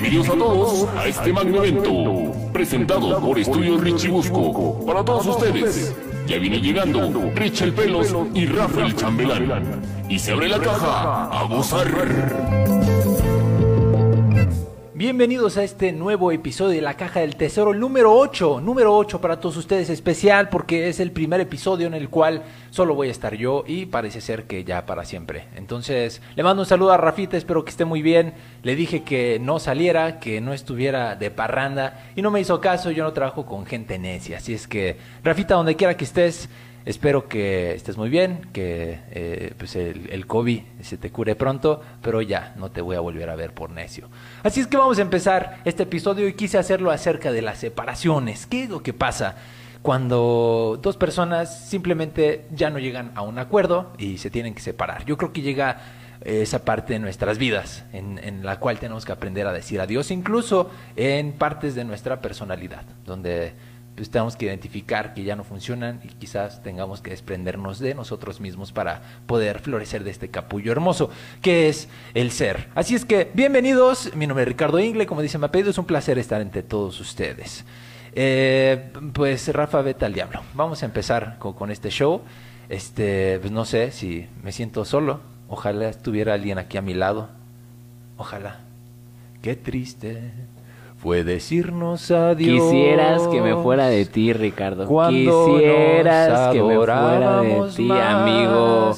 Bienvenidos a todos a este magno evento, presentado por Estudios Richie Busco. Para todos ustedes, ya viene llegando Richel Pelos y Rafael Chambelán. Y se abre la caja a gozar. Bienvenidos a este nuevo episodio de La Caja del Tesoro, el número 8, número 8 para todos ustedes, especial porque es el primer episodio en el cual solo voy a estar yo y parece ser que ya para siempre. Entonces, le mando un saludo a Rafita, espero que esté muy bien. Le dije que no saliera, que no estuviera de parranda y no me hizo caso, yo no trabajo con gente necia. Así es que, Rafita, donde quiera que estés, Espero que estés muy bien, que eh, pues el, COVID se te cure pronto, pero ya no te voy a volver a ver por necio. Así es que vamos a empezar este episodio y quise hacerlo acerca de las separaciones. ¿Qué es lo que pasa cuando dos personas simplemente ya no llegan a un acuerdo y se tienen que separar? Yo creo que llega esa parte de nuestras vidas en, la cual tenemos que aprender a decir adiós, incluso en partes de nuestra personalidad, donde pues tenemos que identificar que ya no funcionan y quizás tengamos que desprendernos de nosotros mismos para poder florecer de este capullo hermoso que es el ser. Así es que bienvenidos, mi nombre es Ricardo Ingle, como dice Mapeido, es un placer estar entre todos ustedes. Eh, pues Rafa, vete al diablo. Vamos a empezar con, con este show. Este, pues no sé si me siento solo. Ojalá estuviera alguien aquí a mi lado. Ojalá. Qué triste fue decirnos adiós. Quisieras que me fuera de ti, Ricardo. Quisieras que me fuera de ti, más, amigo.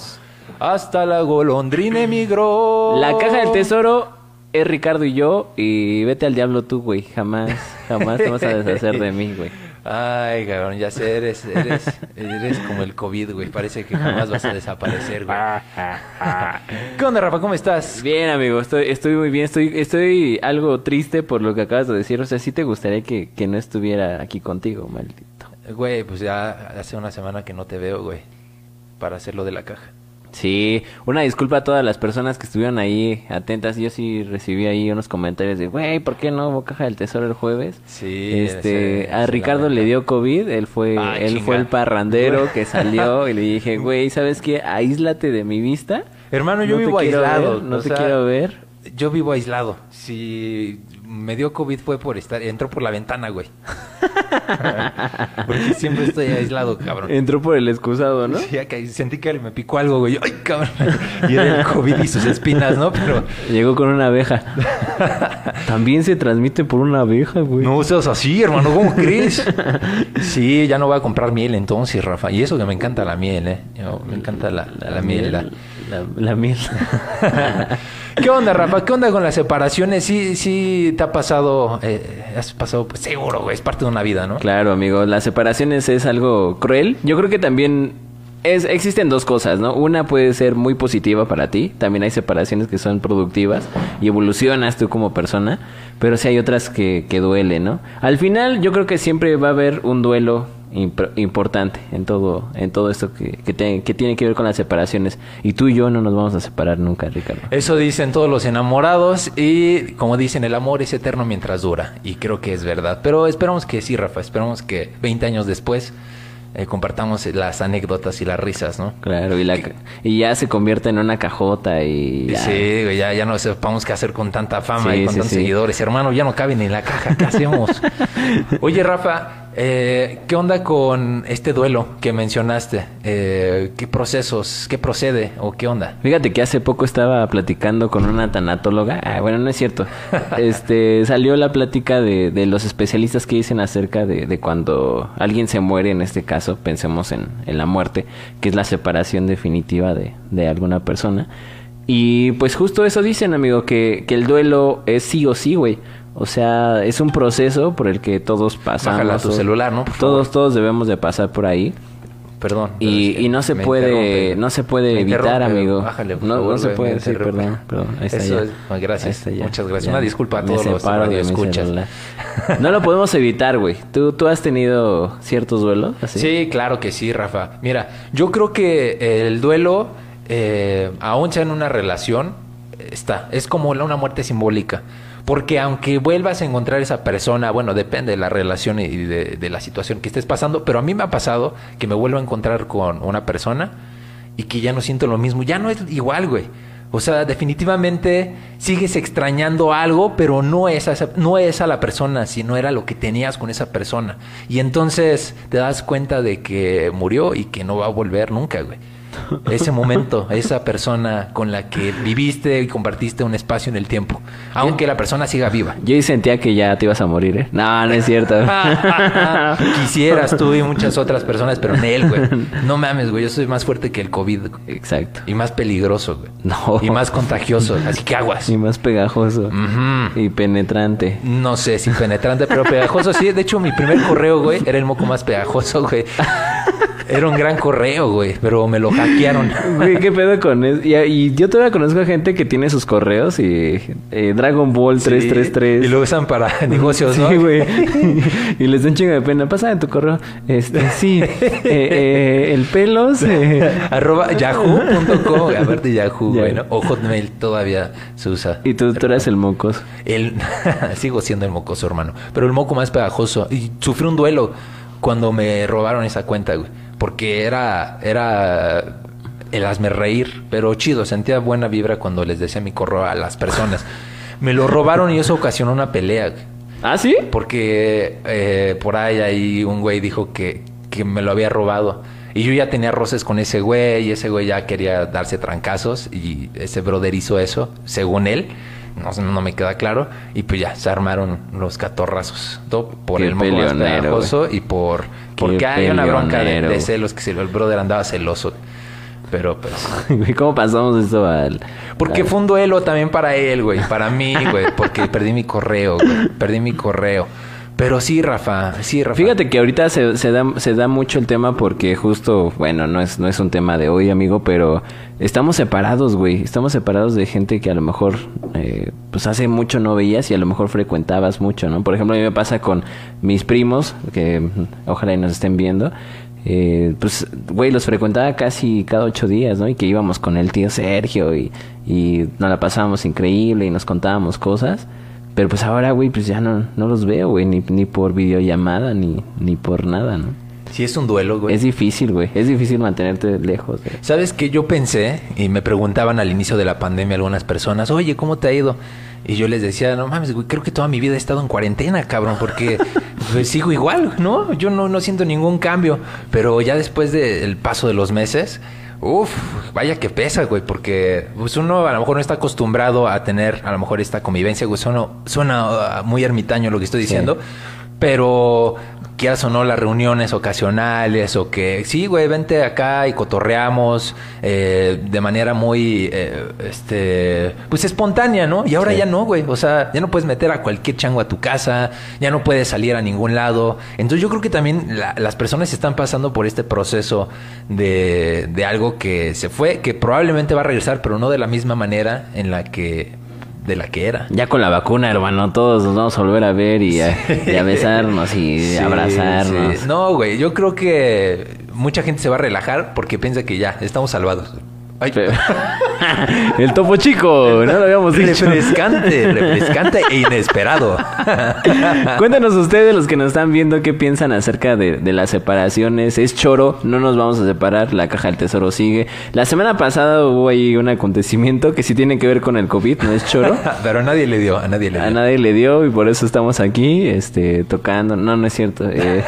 Hasta la golondrina emigró. La caja del tesoro es Ricardo y yo. Y vete al diablo tú, güey. Jamás, jamás te vas a deshacer de mí, güey. Ay, cabrón, ya sé, eres, eres, eres como el COVID, güey. Parece que jamás vas a desaparecer, güey. ¿Qué onda, Rafa? ¿Cómo estás? Bien, amigo, estoy, estoy muy bien. Estoy, estoy algo triste por lo que acabas de decir. O sea, sí te gustaría que, que no estuviera aquí contigo, maldito. Güey, pues ya hace una semana que no te veo, güey. Para hacerlo de la caja. Sí, una disculpa a todas las personas que estuvieron ahí atentas. Yo sí recibí ahí unos comentarios de, güey, ¿por qué no hubo caja del tesoro el jueves? Sí. Este, ese, a Ricardo le dio COVID, él fue, ah, él chinga. fue el parrandero que salió y le dije, güey, ¿sabes qué? Aíslate de mi vista. Hermano, yo no vivo aislado. Ver, no te sea, quiero ver. Yo vivo aislado. Si me dio COVID fue por estar, entró por la ventana, güey. Porque siempre estoy aislado, cabrón. Entró por el excusado, ¿no? Sí, acá sentí que me picó algo, güey. Ay, cabrón. Y era el COVID y sus espinas, ¿no? Pero. Llegó con una abeja. También se transmite por una abeja, güey. No seas así, hermano. ¿Cómo crees? Sí, ya no voy a comprar miel entonces, Rafa. Y eso que me encanta la miel, ¿eh? Me encanta la, la, la miel. La, la miel. ¿Qué onda, Rafa? ¿Qué onda con las separaciones? Sí, sí te ha pasado, eh, has pasado, pues seguro, güey, es parte de una vida, ¿no? Claro, amigo, las separaciones es algo cruel. Yo creo que también es, existen dos cosas, ¿no? Una puede ser muy positiva para ti, también hay separaciones que son productivas y evolucionas tú como persona, pero sí hay otras que, que duelen, ¿no? Al final yo creo que siempre va a haber un duelo importante en todo en todo esto que, que, te, que, tiene que ver con las separaciones y tú y yo no nos vamos a separar nunca Ricardo eso dicen todos los enamorados y como dicen el amor es eterno mientras dura y creo que es verdad pero esperamos que sí Rafa esperamos que 20 años después eh, compartamos las anécdotas y las risas, ¿no? Claro, y, la, y ya se convierte en una cajota y... Ya. Sí, ya, ya no sepamos qué hacer con tanta fama sí, y con sí, tantos sí. seguidores. Hermano, ya no caben en la caja, ¿qué hacemos? Oye, Rafa, eh, ¿qué onda con este duelo que mencionaste? Eh, ¿Qué procesos, qué procede o qué onda? Fíjate que hace poco estaba platicando con una tanatóloga. Ah, bueno, no es cierto. este Salió la plática de, de los especialistas que dicen acerca de, de cuando alguien se muere, en este caso, pensemos en, en la muerte, que es la separación definitiva de, de alguna persona. Y pues justo eso dicen, amigo, que, que el duelo es sí o sí, güey. O sea, es un proceso por el que todos pasamos. Bájala tu celular, ¿no? Todos, todos debemos de pasar por ahí. Perdón. Y, y no se puede, no se puede Me evitar, amigo. Bájale, por no, favor, no se puede interrumpe. perdón, perdón. Ahí está Eso ya. es, gracias. Ahí está ya. Muchas gracias. Ya. Una disculpa a todos los radioescuchas. No lo podemos evitar, güey. ¿Tú, ¿Tú has tenido ciertos duelos? Así? Sí, claro que sí, Rafa. Mira, yo creo que el duelo, eh, aún sea en una relación, está. Es como una muerte simbólica. Porque aunque vuelvas a encontrar esa persona, bueno, depende de la relación y de, la situación que estés pasando, pero a mí me ha pasado que me vuelvo a encontrar con una persona y que ya no siento lo mismo. Ya no es igual, güey. O sea, definitivamente sigues extrañando algo, pero no es, a esa, no es a la persona, sino era lo que tenías con esa persona. Y entonces te das cuenta de que murió y que no va a volver nunca, güey. Ese momento, esa persona con la que viviste y compartiste un espacio en el tiempo, aunque la persona siga viva. Yo sentía que ya te ibas a morir, ¿eh? No, no es cierto. Quisieras tú y muchas otras personas, pero en él, güey. No mames, güey. Yo soy más fuerte que el COVID. güey. Exacto. Y más peligroso, güey. No. Y más contagioso. Así que aguas. Y más pegajoso. Y penetrante. No sé si penetrante, pero pegajoso sí. De hecho, mi primer correo, güey, era el moco más pegajoso, güey. Era un gran correo, güey, pero me lo hackearon. Güey, ¿qué pedo con eso? Y, y yo todavía conozco a gente que tiene sus correos y eh, Dragon Ball 333. Y lo usan para negocios, ¿no? Sí, güey. y les da un chingo de pena. Pasa en tu correo. Este, sí. eh, eh, el pelos. Arroba yahoo.com. A ver de Yahoo, Ya. güey, ¿no? O Hotmail todavía se usa. y tú, tú eras el mocos. El, sigo siendo el mocoso, hermano. Pero el moco más pegajoso. Y sufrí un duelo cuando me robaron esa cuenta, güey. Porque era, era el hazme reír, pero chido. Sentía buena vibra cuando les decía mi correo a las personas. Me lo robaron y eso ocasionó una pelea. ¿Ah, sí? Porque eh, por ahí, ahí un güey dijo que, que me lo había robado. Y yo ya tenía roces con ese güey y ese güey ya quería darse trancazos y ese brother hizo eso, según él. No, no me queda claro. Y pues ya, se armaron los catorrazos. Todo por Qué el moco más y por... Porque hay una bronca de, de celos que si el brother andaba celoso. Pero pues... ¿Cómo pasamos esto al...? Porque fue un duelo también para él, güey. Para mí, güey. Porque perdí mi correo, güey. Perdí mi correo. Pero sí, Rafa. Sí, Rafa. Fíjate que ahorita se, se da, se da mucho el tema porque justo, bueno, no es, no es un tema de hoy, amigo, pero estamos separados, güey. Estamos separados de gente que a lo mejor, eh, pues hace mucho no veías y a lo mejor frecuentabas mucho, ¿no? Por ejemplo, a mí me pasa con mis primos, que ojalá y nos estén viendo. Eh, pues, güey, los frecuentaba casi cada ocho días, ¿no? Y que íbamos con el tío Sergio y, y nos la pasábamos increíble y nos contábamos cosas. Pero pues ahora, güey, pues ya no, no los veo, güey, ni, ni por videollamada, ni, ni por nada, ¿no? Sí, es un duelo, güey. Es difícil, güey. Es difícil mantenerte lejos. güey. ¿Sabes qué? Yo pensé, y me preguntaban al inicio de la pandemia algunas personas, oye, ¿cómo te ha ido? Y yo les decía, no mames, güey, creo que toda mi vida he estado en cuarentena, cabrón, porque pues, sigo igual, ¿no? Yo no, no siento ningún cambio. Pero ya después del paso de los meses, uff, vaya que pesa, güey, porque pues, uno a lo mejor no está acostumbrado a tener a lo mejor esta convivencia, güey. Suena, suena uh, muy ermitaño lo que estoy diciendo, pero quieras o no las reuniones ocasionales o que sí, güey, vente acá y cotorreamos eh, de manera muy, eh, este, pues espontánea, ¿no? Y ahora Sí. ya no, güey, o sea, ya no puedes meter a cualquier chango a tu casa, ya no puedes salir a ningún lado. Entonces yo creo que también la- las personas están pasando por este proceso de, de algo que se fue, que probablemente va a regresar, pero no de la misma manera en la que, de la que era. Ya con la vacuna, hermano, todos nos vamos a volver a ver y a, y a besarnos y Sí, abrazarnos. sí. No, güey, yo creo que mucha gente se va a relajar porque piensa que ya, estamos salvados. Ay. El topo chico, no lo habíamos dicho. Refrescante, refrescante e inesperado. Cuéntanos ustedes, los que nos están viendo, qué piensan acerca de, de las separaciones. Es choro, no nos vamos a separar, la caja del tesoro sigue. La semana pasada hubo ahí un acontecimiento que sí tiene que ver con el COVID, no es choro. Pero a nadie le dio, a nadie le dio. A nadie le dio y por eso estamos aquí, este, tocando. No, no es cierto. Eh,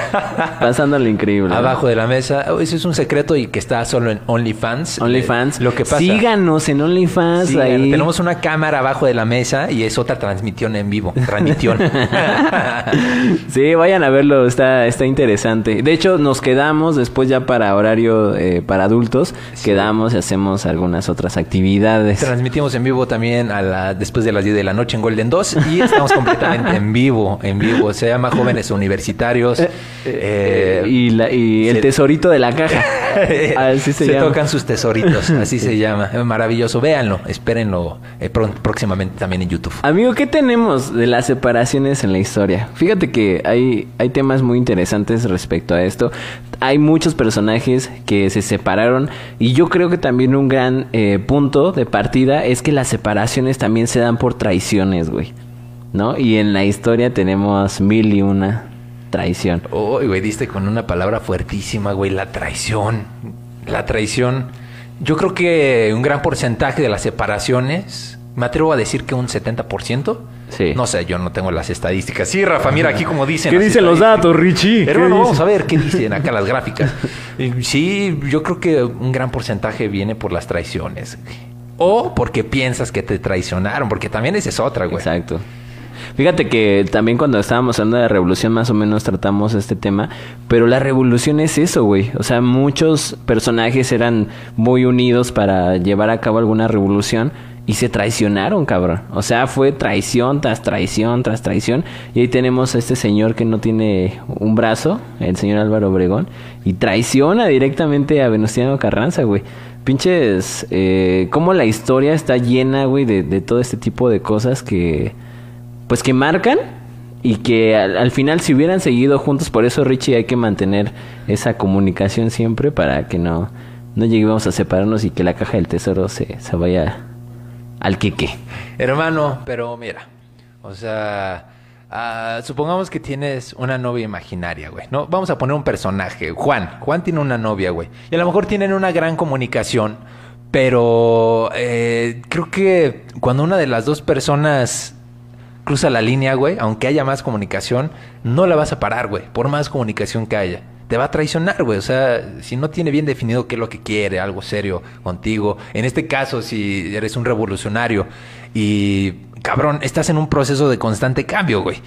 pasándole increíble. Abajo de la mesa. Oh, Eso es un secreto y que está solo en OnlyFans. OnlyFans. Eh, Lo que pasa. Síganos en OnlyFans. Sí, ahí. Tenemos una cámara abajo de la mesa y es otra transmisión en vivo. Transmisión. Sí, vayan a verlo, está, está interesante. De hecho, nos quedamos después ya para horario eh, para adultos, quedamos y hacemos algunas otras actividades. Transmitimos en vivo también a la, después de las 10 de la noche en Golden 2 y estamos completamente en vivo, en vivo. Se llama Jóvenes Universitarios. Eh, y la- y el se- tesorito de la caja. Así se, se llama. tocan sus tesoritos, así se llama. Maravilloso, véanlo, espérenlo eh, próximamente también en YouTube. Amigo, ¿qué tenemos de las separaciones en la historia? Fíjate que hay, hay temas muy interesantes respecto a esto. Hay muchos personajes que se separaron y yo creo que también un gran eh, punto de partida es que las separaciones también se dan por traiciones, güey. ¿No? Y en la historia tenemos mil y una traición. Uy, güey, diste con una palabra fuertísima, güey, la traición. La traición. Yo creo que un gran porcentaje de las separaciones, me atrevo a decir que un 70%. Sí. No sé, yo no tengo las estadísticas. Sí, Rafa, mira aquí como dicen. ¿Qué dicen los datos, Richie? Pero ¿Qué bueno, vamos a ver qué dicen acá las gráficas. Sí, yo creo que un gran porcentaje viene por las traiciones. O porque piensas que te traicionaron, porque también esa es otra, güey. Exacto. Fíjate que también cuando estábamos hablando de revolución más o menos tratamos este tema, pero la revolución es eso, güey. O sea, muchos personajes eran muy unidos para llevar a cabo alguna revolución y se traicionaron, cabrón. O sea, fue traición tras traición tras traición. Y ahí tenemos a este señor que no tiene un brazo, el señor Álvaro Obregón, y traiciona directamente a Venustiano Carranza, güey. Pinches, eh, cómo la historia está llena, güey, de, de todo este tipo de cosas que, pues que marcan y que al, al final si hubieran seguido juntos, por eso Richie hay que mantener esa comunicación siempre para que no, no lleguemos a separarnos y que la caja del tesoro se, se vaya al queque. Hermano, pero mira, o sea, ah, supongamos que tienes una novia imaginaria, güey, ¿no? Vamos a poner un personaje, Juan. Juan tiene una novia, güey. Y a lo mejor tienen una gran comunicación, pero eh, creo que cuando una de las dos personas cruza la línea, güey, aunque haya más comunicación, no la vas a parar, güey, por más comunicación que haya. Te va a traicionar, güey. O sea, si no tiene bien definido qué es lo que quiere, algo serio contigo. En este caso, si eres un revolucionario y, cabrón, estás en un proceso de constante cambio, güey.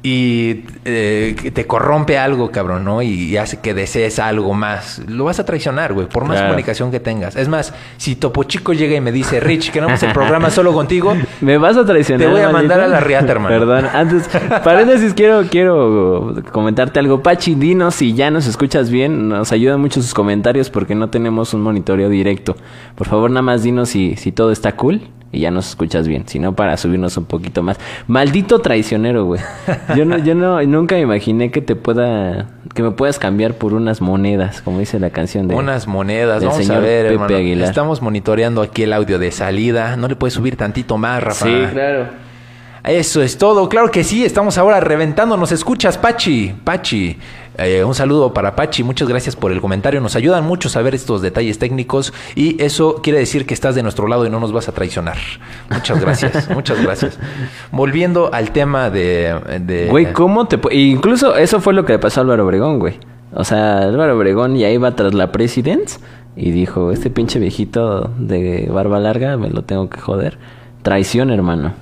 Y eh, te corrompe algo, cabrón, ¿no? Y, hace que desees algo más. Lo vas a traicionar, güey, por más Claro. comunicación que tengas. Es más, si Topo Chico llega y me dice, Rich, queremos el programa solo contigo, Me vas a traicionar. Te voy a mandar a la riata, hermano. Perdón, antes, paréntesis, quiero, quiero comentarte algo. Pachi, dinos si ya nos escuchas bien. Nos ayudan mucho sus comentarios porque no tenemos un monitoreo directo. Por favor, nada más dinos si, si todo está cool y ya nos escuchas bien. Si no, para subirnos un poquito más. Maldito traicionero, güey. Yo no, yo no, nunca me imaginé que te pueda, que me puedas cambiar por unas monedas, como dice la canción de. Unas monedas, vamos a señor ver, Pepe hermano. Aguilar. Estamos monitoreando aquí el audio de salida. No le puedes subir tantito más, Rafa. Sí, claro. Eso es todo. Claro que sí, estamos ahora reventando. ¿Nos escuchas, Pachi? Pachi. Eh, un saludo para Pachi, muchas gracias por el comentario. Nos ayudan mucho saber estos detalles técnicos y eso quiere decir que estás de nuestro lado y no nos vas a traicionar. Muchas gracias, muchas gracias. Volviendo al tema de... de- Güey, ¿cómo te... Incluso eso fue lo que le pasó a Álvaro Obregón, güey. O sea, Álvaro Obregón ya iba tras la Presidents y dijo, este pinche viejito de barba larga me lo tengo que joder. Traición, hermano.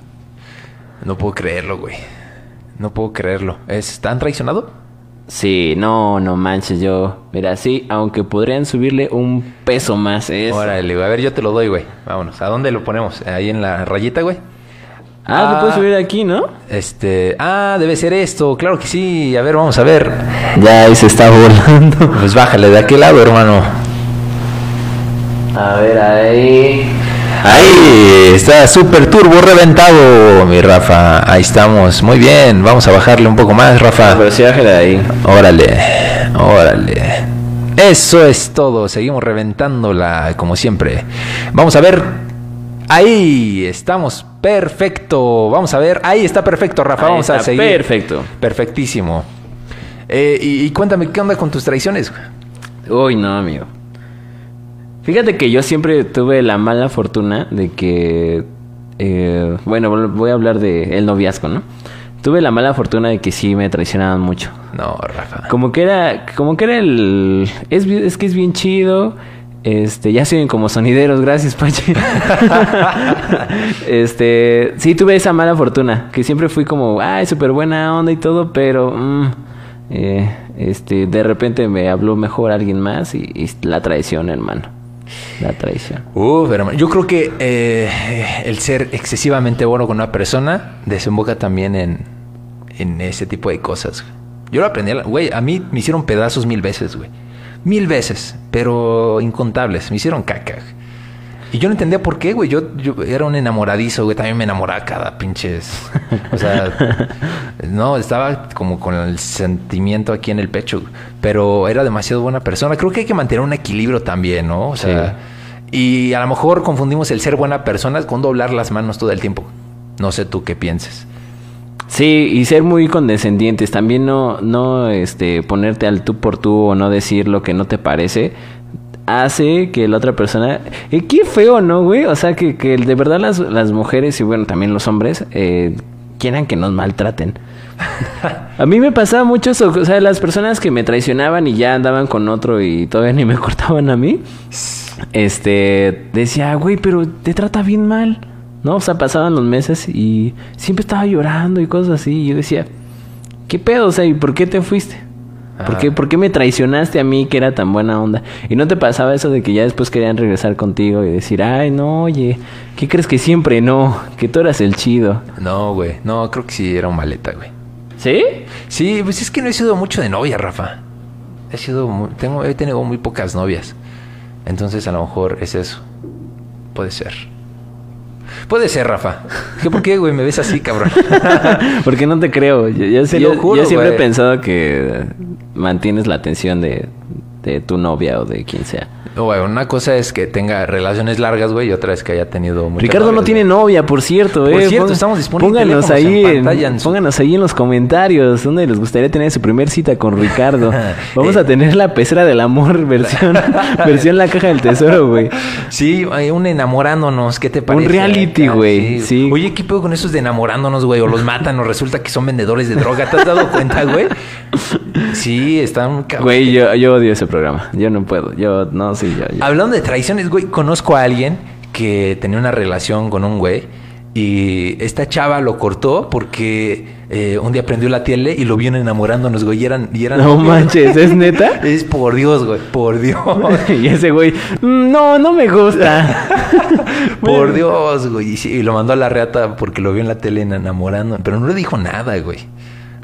No puedo creerlo, güey. No puedo creerlo. ¿Es tan traicionado? Sí, no, no manches, yo... Mira, sí, aunque podrían subirle un peso más. Eso. Órale, güey. A ver, yo te lo doy, güey. Vámonos. ¿A dónde lo ponemos? Ahí en la rayita, güey. Ah, lo puedes subir aquí, ¿no? Este. Ah, debe ser esto. Claro que sí. A ver, vamos a ver. Ya ahí se está volando. Pues bájale de aquel lado, hermano. A ver, ahí... Ahí está súper turbo reventado, mi Rafa. Ahí estamos. Muy bien. Vamos a bajarle un poco más, Rafa. Pero sí, ahí. Órale, órale. Eso es todo. Seguimos reventándola como siempre. Vamos a ver. Ahí estamos. Perfecto. Vamos a ver. Ahí está perfecto, Rafa. Ahí Vamos a seguir. perfecto. Perfectísimo. Eh, y, y cuéntame, ¿qué onda con tus traiciones? Uy, no, amigo. Fíjate que yo siempre tuve la mala fortuna de que... eh, bueno, voy a hablar de el noviazgo, ¿no? Tuve la mala fortuna de que sí me traicionaban mucho. No, Rafa. Como que era... Como que era el... Es, es que es bien chido. Este... Ya se ven como sonideros. Gracias, Pachi. este... Sí, tuve esa mala fortuna. Que siempre fui como... Ay, súper buena onda y todo, pero... mm, eh, este... De repente me habló mejor alguien más y, y la traición, hermano. La traición. Uf, hermano. Yo creo que eh, el ser excesivamente bueno con una persona desemboca también en, en ese tipo de cosas. Yo lo aprendí, güey, a mí me hicieron pedazos mil veces, güey. Mil veces, pero incontables. Me hicieron caca. Y yo no entendía por qué, güey. Yo, yo era un enamoradizo, güey. También me enamoraba cada pinches. O sea, no, estaba como con el sentimiento aquí en el pecho. Pero era demasiado buena persona. Creo que hay que mantener un equilibrio también, ¿no? O sea, y a lo mejor confundimos el ser buena persona con doblar las manos todo el tiempo. No sé tú qué pienses. Sí, y ser muy condescendientes. También no, no este, ponerte al tú por tú o no decir lo que no te parece. Hace que la otra persona... Eh, qué feo, ¿no, güey? O sea, que, que de verdad las, las mujeres y bueno, también los hombres eh, quieran que nos maltraten. A mí me pasaba mucho eso, o sea, las personas que me traicionaban y ya andaban con otro y todavía ni me cortaban a mí, este, decía, güey, pero te trata bien mal, ¿no? O sea, pasaban los meses y siempre estaba llorando y cosas así, y yo decía, ¿qué pedo? O sea, ¿y por qué te fuiste? ¿Por qué, ¿Por qué me traicionaste a mí que era tan buena onda? Y no te pasaba eso de que ya después querían regresar contigo y decir, ay, no, oye, ¿qué crees que siempre no? Que tú eras el chido. No, güey. No, creo que sí era un maleta, güey. ¿Sí? Sí, pues es que no he sido mucho de novia, Rafa. He sido muy- tengo, he tenido muy pocas novias. Entonces a lo mejor es eso. Puede ser. Puede ser, Rafa. ¿Qué, ¿Por qué, güey? Me ves así, cabrón. Porque no te creo. Yo, yo- Te yo- lo juro, yo siempre he pensado que mantienes la atención de, de tu novia o de quien sea. Güey, una cosa es que tenga relaciones largas, güey, y otra es que haya tenido muchas Ricardo no tiene güey. novia, por cierto. Por eh. cierto, estamos disponibles Pónganos ahí, en pantalla en su- pónganos ahí en los comentarios dónde les gustaría tener su primer cita con Ricardo. Vamos Eh. a tener la pecera del amor versión, versión la caja del tesoro, güey. Sí, hay un enamorándonos, ¿qué te parece? reality, Ah, güey, sí. Oye, ¿qué pedo con esos de enamorándonos, güey? O los matan o resulta que son vendedores de droga. ¿Te has dado cuenta, güey? Sí, están. Güey, yo, yo odio ese programa. Yo no puedo. Yo, no, sí, yo. yo. Hablando de traiciones, güey, conozco a alguien que tenía una relación con un güey y esta chava lo cortó porque eh, un día prendió la tele y lo vieron enamorándonos, güey, y eran... Y eran No manches, ¿es neta? Es por Dios, güey, por Dios. y ese güey, "Mm, no, no me gusta. por Dios, güey. Y, sí, y lo mandó a la reata porque lo vio en la tele enamorando. Pero no le dijo nada, güey.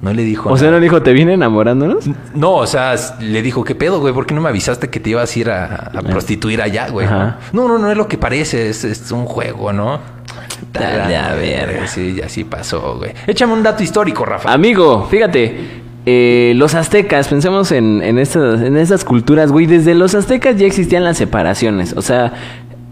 No le dijo O sea, no le dijo, ¿te viene enamorándonos? No, o sea, le dijo, ¿qué pedo, güey? ¿Por qué no me avisaste que te ibas a ir a, a prostituir allá, güey? Ajá. No, no, no es lo que parece, es, es un juego, ¿no? Dale a verga. Sí, así pasó, güey. Échame un dato histórico, Rafa. Amigo, fíjate. eh, los aztecas, pensemos en, en, estas, en estas culturas, güey. Desde los aztecas ya existían las separaciones. O sea,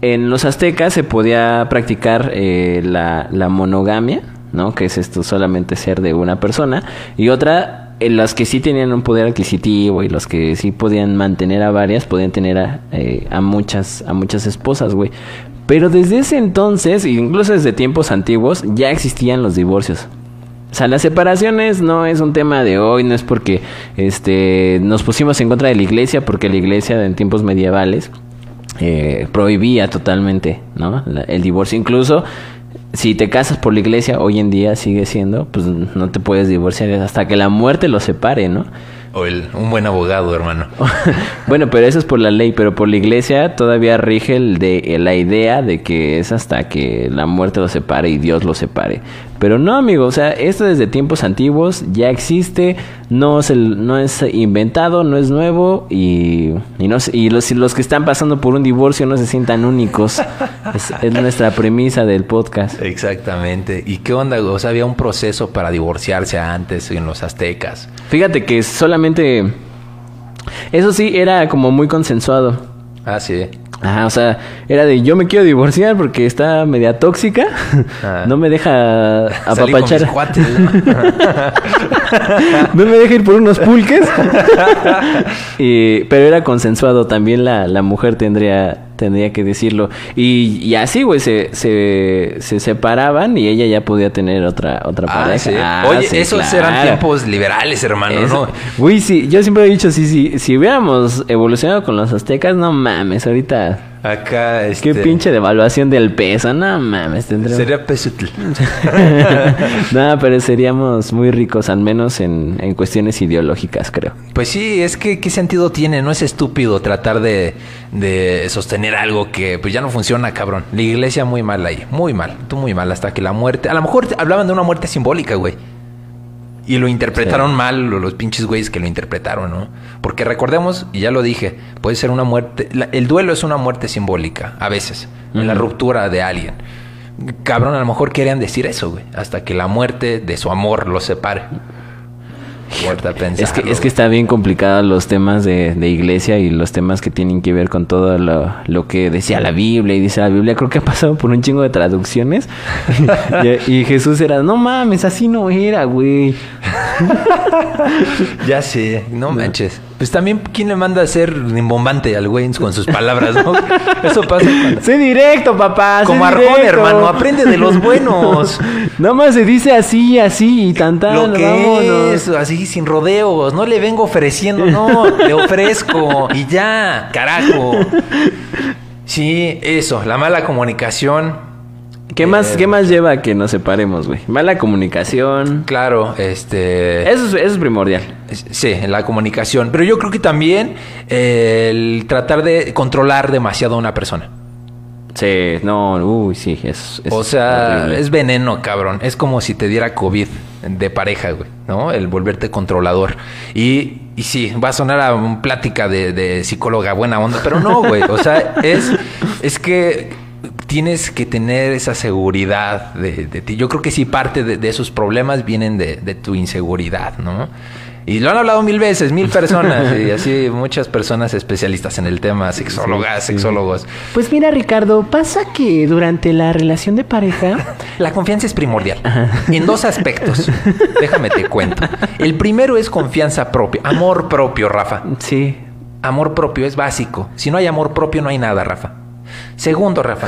en los aztecas se podía practicar eh, la, la monogamia, ¿no? Que es esto solamente ser de una persona. Y otra, en las que sí tenían un poder adquisitivo y los que sí podían mantener a varias, podían tener a, eh, a muchas, a muchas esposas, güey. Pero desde ese entonces, incluso desde tiempos antiguos, ya existían los divorcios. O sea, las separaciones no es un tema de hoy, no es porque este, nos pusimos en contra de la iglesia, porque la iglesia en tiempos medievales eh, prohibía totalmente ¿no? El divorcio. Incluso si te casas por la iglesia, hoy en día sigue siendo, pues no te puedes divorciar hasta que la muerte los separe, ¿no? O el- un buen abogado, hermano. bueno, pero eso es por la ley, pero por la iglesia todavía rige el de la idea de que es hasta que la muerte los separe y Dios los separe. Pero no, amigo, o sea, esto desde tiempos antiguos ya existe, no es el, no es inventado, no es nuevo y, y, no, y los, que están pasando por un divorcio no se sientan únicos. es, es nuestra premisa del podcast. Exactamente. ¿Y qué onda? O sea, había un proceso para divorciarse antes en los aztecas. Fíjate que solamente... Eso sí, era como muy consensuado. Ah, sí. Ajá, o sea, era de yo me quiero divorciar porque está media tóxica. Ah. No me deja apapachar. cuates, ¿no? no me deja ir por unos pulques. y, pero era consensuado. También la, la mujer tendría, tendría que decirlo. Y, y así, güey, se, se, se separaban y ella ya podía tener otra, otra Ah, pareja. sí. Ah, Oye, sí, esos claro. eran tiempos liberales, hermano, Eso- ¿no? Güey, sí, yo siempre he dicho, sí, sí, si hubiéramos evolucionado con los aztecas, no mames, ahorita Acá, este... Qué pinche devaluación del peso, no mames, tendremos... Sería pesutl. no, pero seríamos muy ricos, al menos en, en cuestiones ideológicas, creo. Pues sí, es que ¿qué sentido tiene? No es estúpido tratar de, de sostener algo que pues ya no funciona, cabrón. La iglesia muy mal ahí, muy mal, tú muy mal, hasta que la muerte... A lo mejor hablaban de una muerte simbólica, güey. Y lo interpretaron Sí. mal lo- los pinches güeyes que lo interpretaron, ¿no? Porque recordemos, y ya lo dije, puede ser una muerte... la- el duelo es una muerte simbólica, a veces, en la ruptura de alguien. Cabrón, a lo mejor querían decir eso, güey. Hasta que la muerte de su amor los separe. Es que, es que está bien complicado los temas de, de iglesia y los temas que tienen que ver con todo lo, lo que decía la Biblia y dice la Biblia. Creo que ha pasado por un chingo de traducciones. y, y Jesús era, no mames, así no era, güey. Ya sé, no manches. Pues también, ¿quién le manda a ser rimbombante al güey con sus palabras, no? Eso pasa cuando... Sé directo, papá. Como directo. hermano, aprende de los buenos. Nada más se dice así, así y tan tan. Lo que vámonos. es, así sin rodeos. No le vengo ofreciendo, no, le ofrezco y ya, carajo. Sí, eso, la mala comunicación. ¿Qué más, Eh, ¿Qué más lleva a que nos separemos, güey? Mala comunicación. Claro, este. Eso es, eso es primordial. Sí, la comunicación. Pero yo creo que también eh, el tratar de controlar demasiado a una persona. Sí, no, uy, sí, es. es o sea, horrible. es veneno, cabrón. Es como si te diera COVID de pareja, güey, ¿no? El volverte controlador. Y, y sí, va a sonar a una plática de, de psicóloga buena onda, pero no, güey. O sea, es, es que tienes que tener esa seguridad de, de ti. Yo creo que sí parte de, de esos problemas vienen de, de tu inseguridad, ¿no? Y lo han hablado mil veces, mil personas, y así muchas personas especialistas en el tema, sexólogas, sexólogos. Pues mira, Ricardo, pasa que durante la relación de pareja. La confianza es primordial. En dos aspectos. Déjame te cuento. El primero es confianza propia. Amor propio, Rafa. Sí. Amor propio es básico. Si no hay amor propio, no hay nada, Rafa. Segundo, Rafa.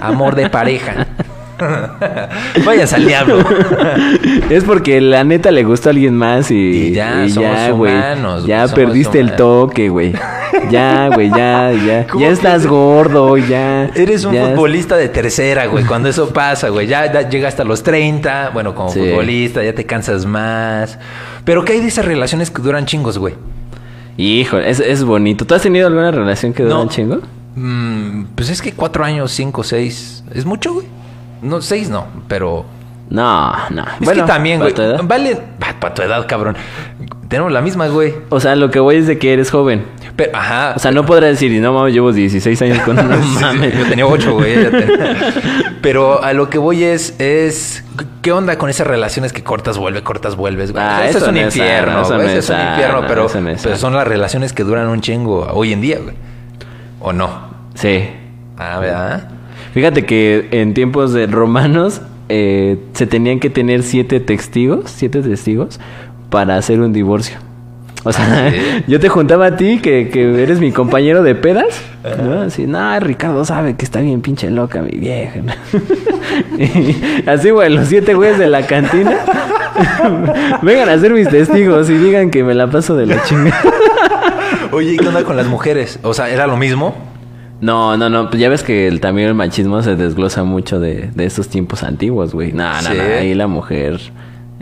Amor de pareja. Vayas al diablo. Es porque la neta le gustó a alguien más y, Y ya, somos güey. humanos, güey, Ya somos perdiste el toque, güey. Ya, güey, ya, ya. ¿Cómo Ya estás gordo, ya. Eres un ya. futbolista de tercera, güey. Cuando eso pasa, güey. Ya, ya llega hasta los 30. Bueno, como Sí. futbolista, ya te cansas más. Pero ¿qué hay de esas relaciones que duran chingos, güey? Hijo, es, es bonito. ¿Tú has tenido alguna relación que dura No. un chingo? Mm, pues es que cuatro años, cinco, seis. ¿Es mucho, güey? No, seis no, pero. No, no. Es que también, güey. Vale. Para tu edad, cabrón. Tenemos la misma, güey. O sea, lo que voy es de que eres joven. Pero, ajá. O sea, no podrás decir, no mames, llevo 16 años con no mames. yo tenía ocho, güey. ya tenía. Pero a lo que voy es, es. ¿Qué onda con esas relaciones que cortas, vuelve, cortas, vuelves, güey? Ah, eso, eso es un infierno, güey. Eso es un infierno, pero, pero son las relaciones que duran un chingo hoy en día, güey. ¿O no? Sí. Ah, ¿verdad? Fíjate que en tiempos de romanos eh, se tenían que tener siete testigos, siete testigos, para hacer un divorcio. O sea, Ah, ¿sí? yo te juntaba a ti, que, que eres mi compañero de pedas. ¿no? Así, no, Ricardo sabe que está bien pinche loca mi vieja. Y así, güey, los siete güeyes de la cantina. Vengan a ser mis testigos y digan que me la paso de la chingada. Oye, ¿y qué onda con las mujeres? O sea, ¿era lo mismo? No, no, no. Pues ya ves que el- también el machismo se desglosa mucho de, de estos tiempos antiguos, güey. No, no, Sí. no. Ahí la mujer.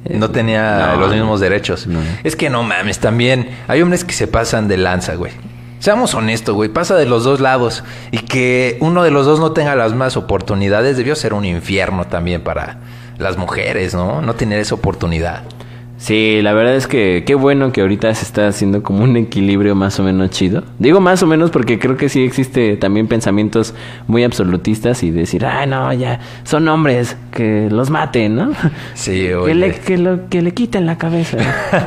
eh, No tenía no, los no. mismos derechos. No. Es que no mames, también hay hombres que se pasan de lanza, güey. Seamos honestos, güey, pasa de los dos lados y que uno de los dos no tenga las más oportunidades debió ser un infierno también para las mujeres, ¿no? No tener esa oportunidad. Sí, la verdad es que qué bueno que ahorita se está haciendo como un equilibrio más o menos chido. Digo más o menos porque creo que sí existe también pensamientos muy absolutistas y decir, ay, no, ya, son hombres, que los maten, ¿no? Sí, Que oye. le, que, lo, que le quiten la cabeza.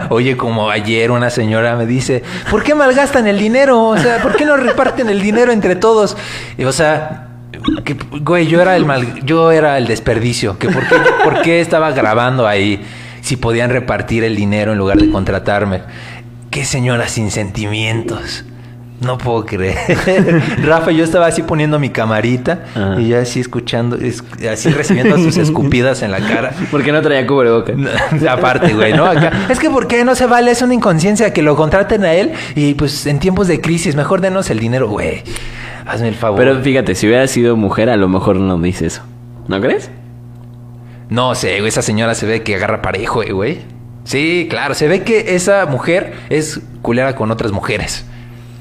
Oye, como ayer una señora me dice, ¿por qué malgastan el dinero? O sea, ¿por qué no reparten el dinero entre todos? Y, o sea, que, güey, yo era el mal, yo era el desperdicio. Que por qué, por qué estaba grabando ahí si podían repartir el dinero en lugar de contratarme. Qué señora sin sentimientos. No puedo creer. Rafa, yo estaba así poniendo mi camarita Ajá. y ya así escuchando, es- así recibiendo sus escupidas en la cara. porque no traía cubrebocas. Aparte, güey, ¿no? Acá, es que ¿por qué no se vale? Es una inconsciencia que lo contraten a él y pues en tiempos de crisis, mejor denos el dinero, güey. Hazme el favor. Pero fíjate, si hubiera sido mujer, a lo mejor no dice eso. ¿No crees? No sé, güey, esa señora se ve que agarra parejo, eh, güey. Sí, claro, se ve que esa mujer es culera con otras mujeres.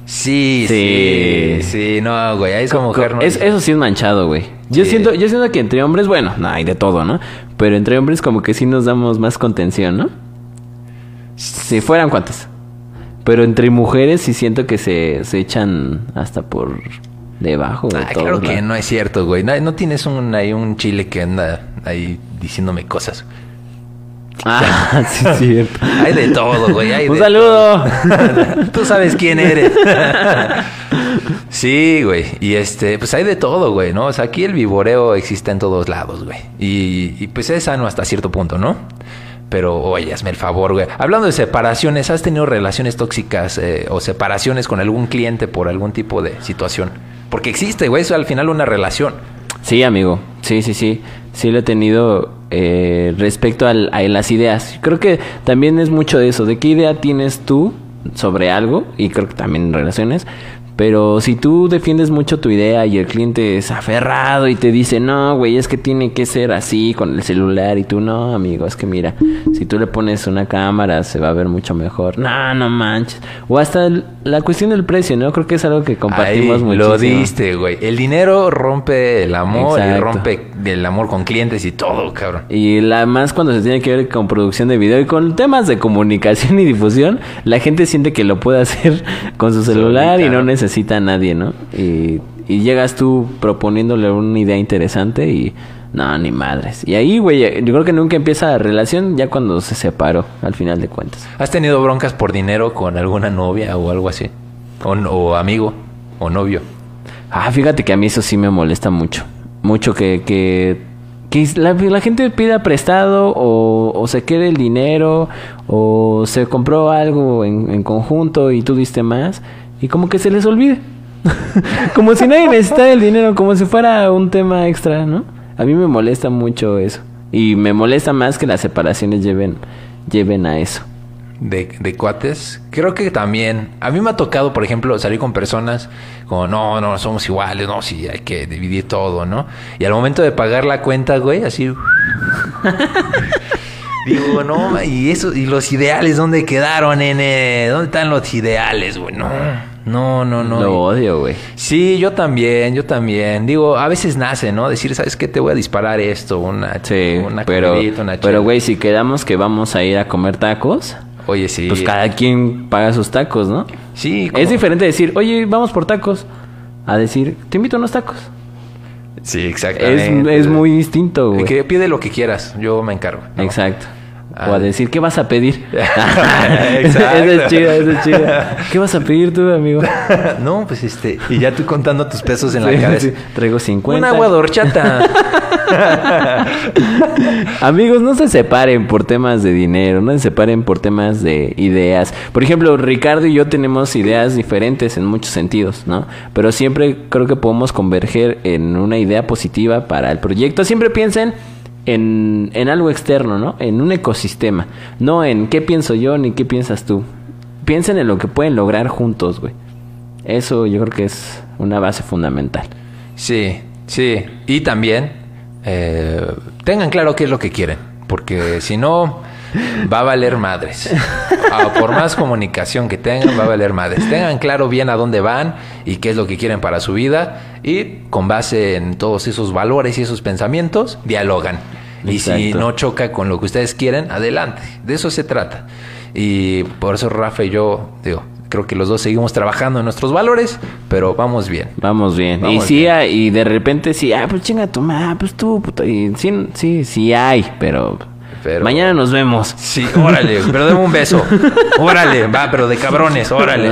Sí, sí, Sí. sí, no, güey, a esa mujer no. Es- eso sí es manchado, güey. Yo Sí. siento, yo siento que entre hombres, bueno, no hay de todo, ¿no? Pero entre hombres como que sí nos damos más contención, ¿no? Si fueran cuantas. Pero entre mujeres sí siento que se, se echan hasta por debajo de Ah, todo. claro que no es cierto, güey. No, no tienes un, ahí un chile que anda ahí diciéndome cosas. Ah, sí, es cierto. Hay de todo, güey. hay Un de saludo. Tú sabes quién eres. sí, güey. Y este, pues hay de todo, güey, ¿no? O sea, aquí el vivoreo existe en todos lados, güey. Y, y, pues es sano hasta cierto punto, ¿no? Pero, oye, hazme el favor, güey. Hablando de separaciones, ¿has tenido relaciones tóxicas eh, o separaciones con algún cliente por algún tipo de situación? Porque existe, güey, eso al final una relación. Sí, amigo. Sí, sí, sí. Sí lo he tenido eh, respecto a las ideas. Creo que también es mucho de eso. ¿De qué idea tienes tú sobre algo? Y creo que también en relaciones. Pero si tú defiendes mucho tu idea y el cliente es aferrado y te dice, no, güey, es que tiene que ser así con el celular y tú, no, amigo, es que mira, si tú le pones una cámara se va a ver mucho mejor. No, no manches. O hasta el- la cuestión del precio, ¿no? Creo que es algo que compartimos muchísimo. Lo diste, güey. El dinero rompe el amor y rompe el amor con clientes y todo, cabrón. Y la más cuando se tiene que ver con producción de video y con temas de comunicación y difusión, la gente siente que lo puede hacer con su celular Solita, y no ¿no? Necesita a nadie, ¿no? Y, y llegas tú proponiéndole una idea interesante y no, ni madres. Y ahí, güey, yo creo que nunca empieza la relación ya cuando se separó, al final de cuentas. ¿Has tenido broncas por dinero con alguna novia o algo así? O, o amigo o novio. Ah, fíjate que a mí eso sí me molesta mucho. Mucho que, que, que la, la gente pida prestado o, o se quede el dinero o se compró algo en, en conjunto y tú diste más y como que se les olvide. como si nadie necesitara el dinero, como si fuera un tema extra, ¿no? A mí me molesta mucho eso. Y me molesta más que las separaciones lleven, lleven a eso. de, de cuates, creo que también. A mí me ha tocado, por ejemplo, salir con personas como, no, no, somos iguales, no, sí, hay que dividir todo, ¿no? Y al momento de pagar la cuenta, güey, así. Digo, no, y eso, y los ideales, ¿dónde quedaron, nene? ¿Dónde están los ideales, güey? No, no, no, no. Lo odio, güey. Sí, yo también, yo también. Digo, a veces nace, ¿no? Decir, ¿sabes qué? Te voy a disparar esto, una, Sí, una pero, comidita, una pero güey, si quedamos que vamos a ir a comer tacos, Oye, sí. pues cada quien paga sus tacos, ¿no? Sí, Es diferente decir, oye, vamos por tacos, a decir, te invito a unos tacos. Sí, Es, exactamente. es muy distinto, güey. Que pide lo que quieras, yo me encargo. ¿no? Exacto. Ah. O a decir, ¿qué vas a pedir? Exacto. esa es chida, esa es chida. ¿Qué vas a pedir tú, amigo? no, pues este, y ya tú contando tus pesos en Sí, la cabeza. sí. Traigo 50. Un agua de horchata. Amigos, no se separen por temas de dinero, no se separen por temas de ideas. Por ejemplo, Ricardo y yo tenemos ideas diferentes en muchos sentidos, ¿no? Pero siempre creo que podemos converger en una idea positiva para el proyecto. Siempre piensen en, en algo externo, ¿no? En un ecosistema. No en qué pienso yo ni qué piensas tú. Piensen en lo que pueden lograr juntos, güey. Eso yo creo que es una base fundamental. sí, sí. Y también eh, tengan claro qué es lo que quieren. Porque si no, va a valer madres. Ah, por más comunicación que tengan, va a valer madres. Tengan claro bien a dónde van y qué es lo que quieren para su vida. Y con base en todos esos valores y esos pensamientos, dialogan. Y si no choca con lo que ustedes quieren, adelante. De eso se trata. Y por eso Rafa y yo, digo, creo que los dos seguimos trabajando en nuestros valores, pero vamos bien. Vamos bien. Vamos y sí, bien. hay- y de repente sí, ah, pues chinga tu madre, pues tú, puta. Y sí, sí, sí hay, pero, Pero- mañana nos vemos. Sí, órale, pero dame un beso. Órale, va, pero de cabrones, órale.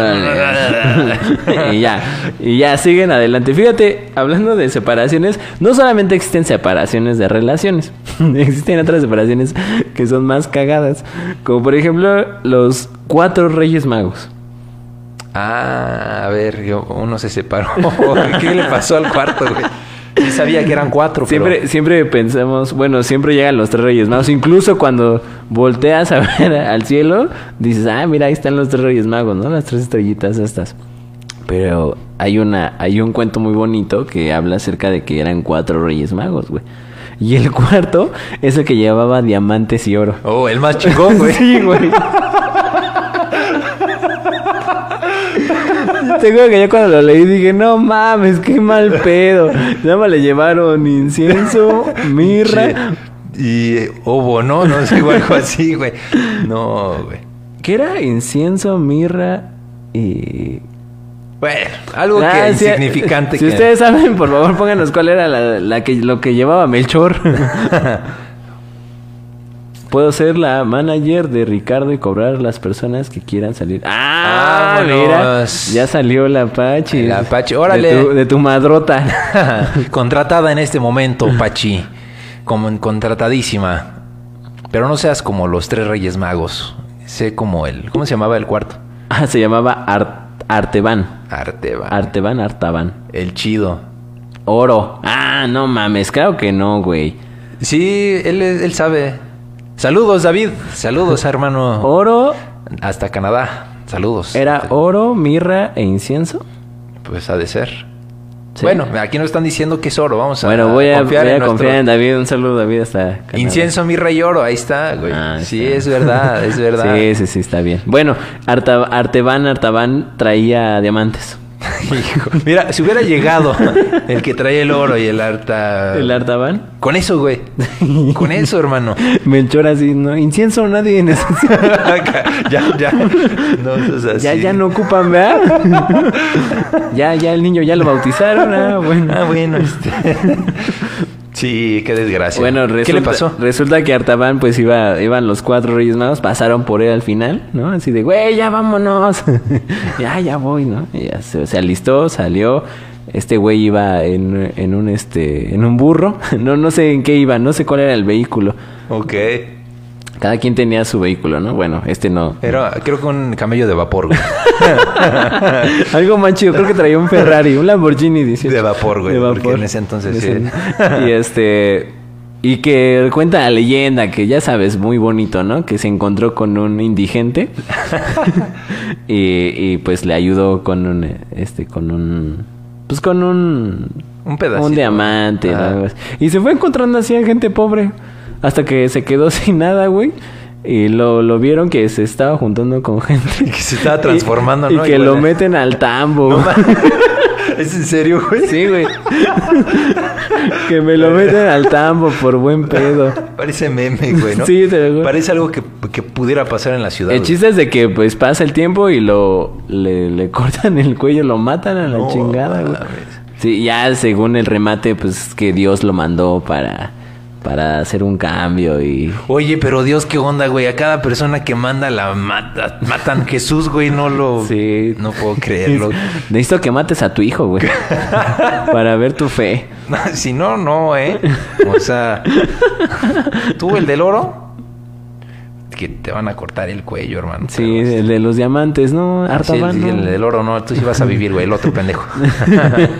y ya, y ya siguen adelante. Fíjate, hablando de separaciones, no solamente existen separaciones de relaciones, existen otras separaciones que son más cagadas, como por ejemplo los cuatro Reyes Magos. Ah, a ver, yo- uno se separó. ¿Qué le pasó al cuarto, güey? Sí sabía que eran cuatro, pero- Siempre, siempre pensamos, bueno, siempre llegan los tres reyes magos. Incluso cuando volteas a ver al cielo, dices, ah, mira, ahí están los tres reyes magos, ¿no? Las tres estrellitas estas. Pero hay una, hay un cuento muy bonito que habla acerca de que eran cuatro reyes magos, güey. Y el cuarto es el que llevaba diamantes y oro. Oh, el más chingón, güey. Sí, güey. Te acuerdas que yo cuando lo leí dije, no mames, qué mal pedo. Nada más le llevaron incienso, mirra. Y eh, ovo, ¿no? No sé, algo así, güey. No, güey. ¿Qué era? Incienso, mirra y... Bueno, algo que Ah, sí, insignificante Si que... ustedes saben, por favor, pónganos cuál era la, la que, lo que llevaba Melchor. Puedo ser la manager de Ricardo y cobrar las personas que quieran salir. Ah, mira. Vámonos. Ya salió la Pachi. La Pachi, órale. De tu, de tu madrota. Contratada en este momento, Pachi. Como contratadísima. Pero no seas como los tres reyes magos. Sé como el... ¿Cómo se llamaba el cuarto? Ah, se llamaba Ar- Arteban. Arteba. Arteban, Artaban. el chido. Oro. Ah, no mames, claro que no, güey. Sí, él, él sabe. Saludos, David. Saludos, hermano. Oro Hasta Canadá. Saludos. era oro, mirra e incienso. Pues ha de ser. Sí. Bueno, aquí nos están diciendo que es oro. Vamos a Bueno, voy a confiar voy a en nuestro- en David. Un saludo, David, hasta Canadá. Incienso, mirra y oro. Ahí está, güey. Ah, sí, está. es verdad, es verdad. Sí, sí, sí, está bien. Bueno, Arta- Arteban, Artaban traía diamantes. Hijo, Mira, si hubiera llegado el que trae el oro y el harta... ¿El Artaban? Con eso, güey. Con eso, hermano. Melchor así, ¿no? Incienso nadie necesita. ya, ya. No, Ya, ya no ocupan, ¿verdad? ya, ya el niño ya lo bautizaron, ah, bueno. Ah, bueno, este. Sí, qué desgracia. Bueno, resulta, ¿Qué le pasó? Resulta que Artaban, pues iba, iban los cuatro reyes magos, pasaron por él al final, ¿no? Así de, güey, ya vámonos. ya, ya voy, ¿no? Y ya se, se alistó, salió. Este güey iba en, en un este, en un burro. no, no sé en qué iba, no sé cuál era el vehículo. Ok. Cada quien tenía su vehículo, ¿no? Bueno, este no. Era, creo que un camello de vapor, güey. Algo más chido, creo que traía un Ferrari, un Lamborghini, dice. De vapor, güey, De porque vapor. en ese entonces sí. Y este. Y que cuenta la leyenda, que ya sabes, muy bonito, ¿no? Que se encontró con un indigente. y, y, pues le ayudó con un. Este, con un. Pues con un. Un pedacito. Un diamante. Y se fue encontrando así a gente pobre. Hasta que se quedó sin nada, güey. Y lo, lo vieron que se estaba juntando con gente. Que se estaba transformando, y, ¿no? Y que lo meten al tambo. No ¿Es en serio, güey? Sí, güey. que me lo meten al tambo por buen pedo. Parece meme, güey, ¿no? Sí, te lo juro. Parece algo que, que pudiera pasar en la ciudad. El güey. chiste es de que pues pasa el tiempo y lo le, le cortan el cuello, lo matan a la No, chingada, güey. Sí, ya según el remate, pues que Dios lo mandó para, para hacer un cambio y Oye, pero Dios, ¿qué onda, güey? A cada persona que manda la mata, matan Jesús, güey, no lo... Sí. No puedo creerlo. necesito que mates a tu hijo, güey. para ver tu fe. si no, no, ¿eh? O sea, tú, el del oro, que te van a cortar el cuello, hermano. Sí, Pero, el de los diamantes, ¿no? sí, Artaban, el, ¿no? el del oro, no, tú sí vas a vivir, güey, el otro pendejo.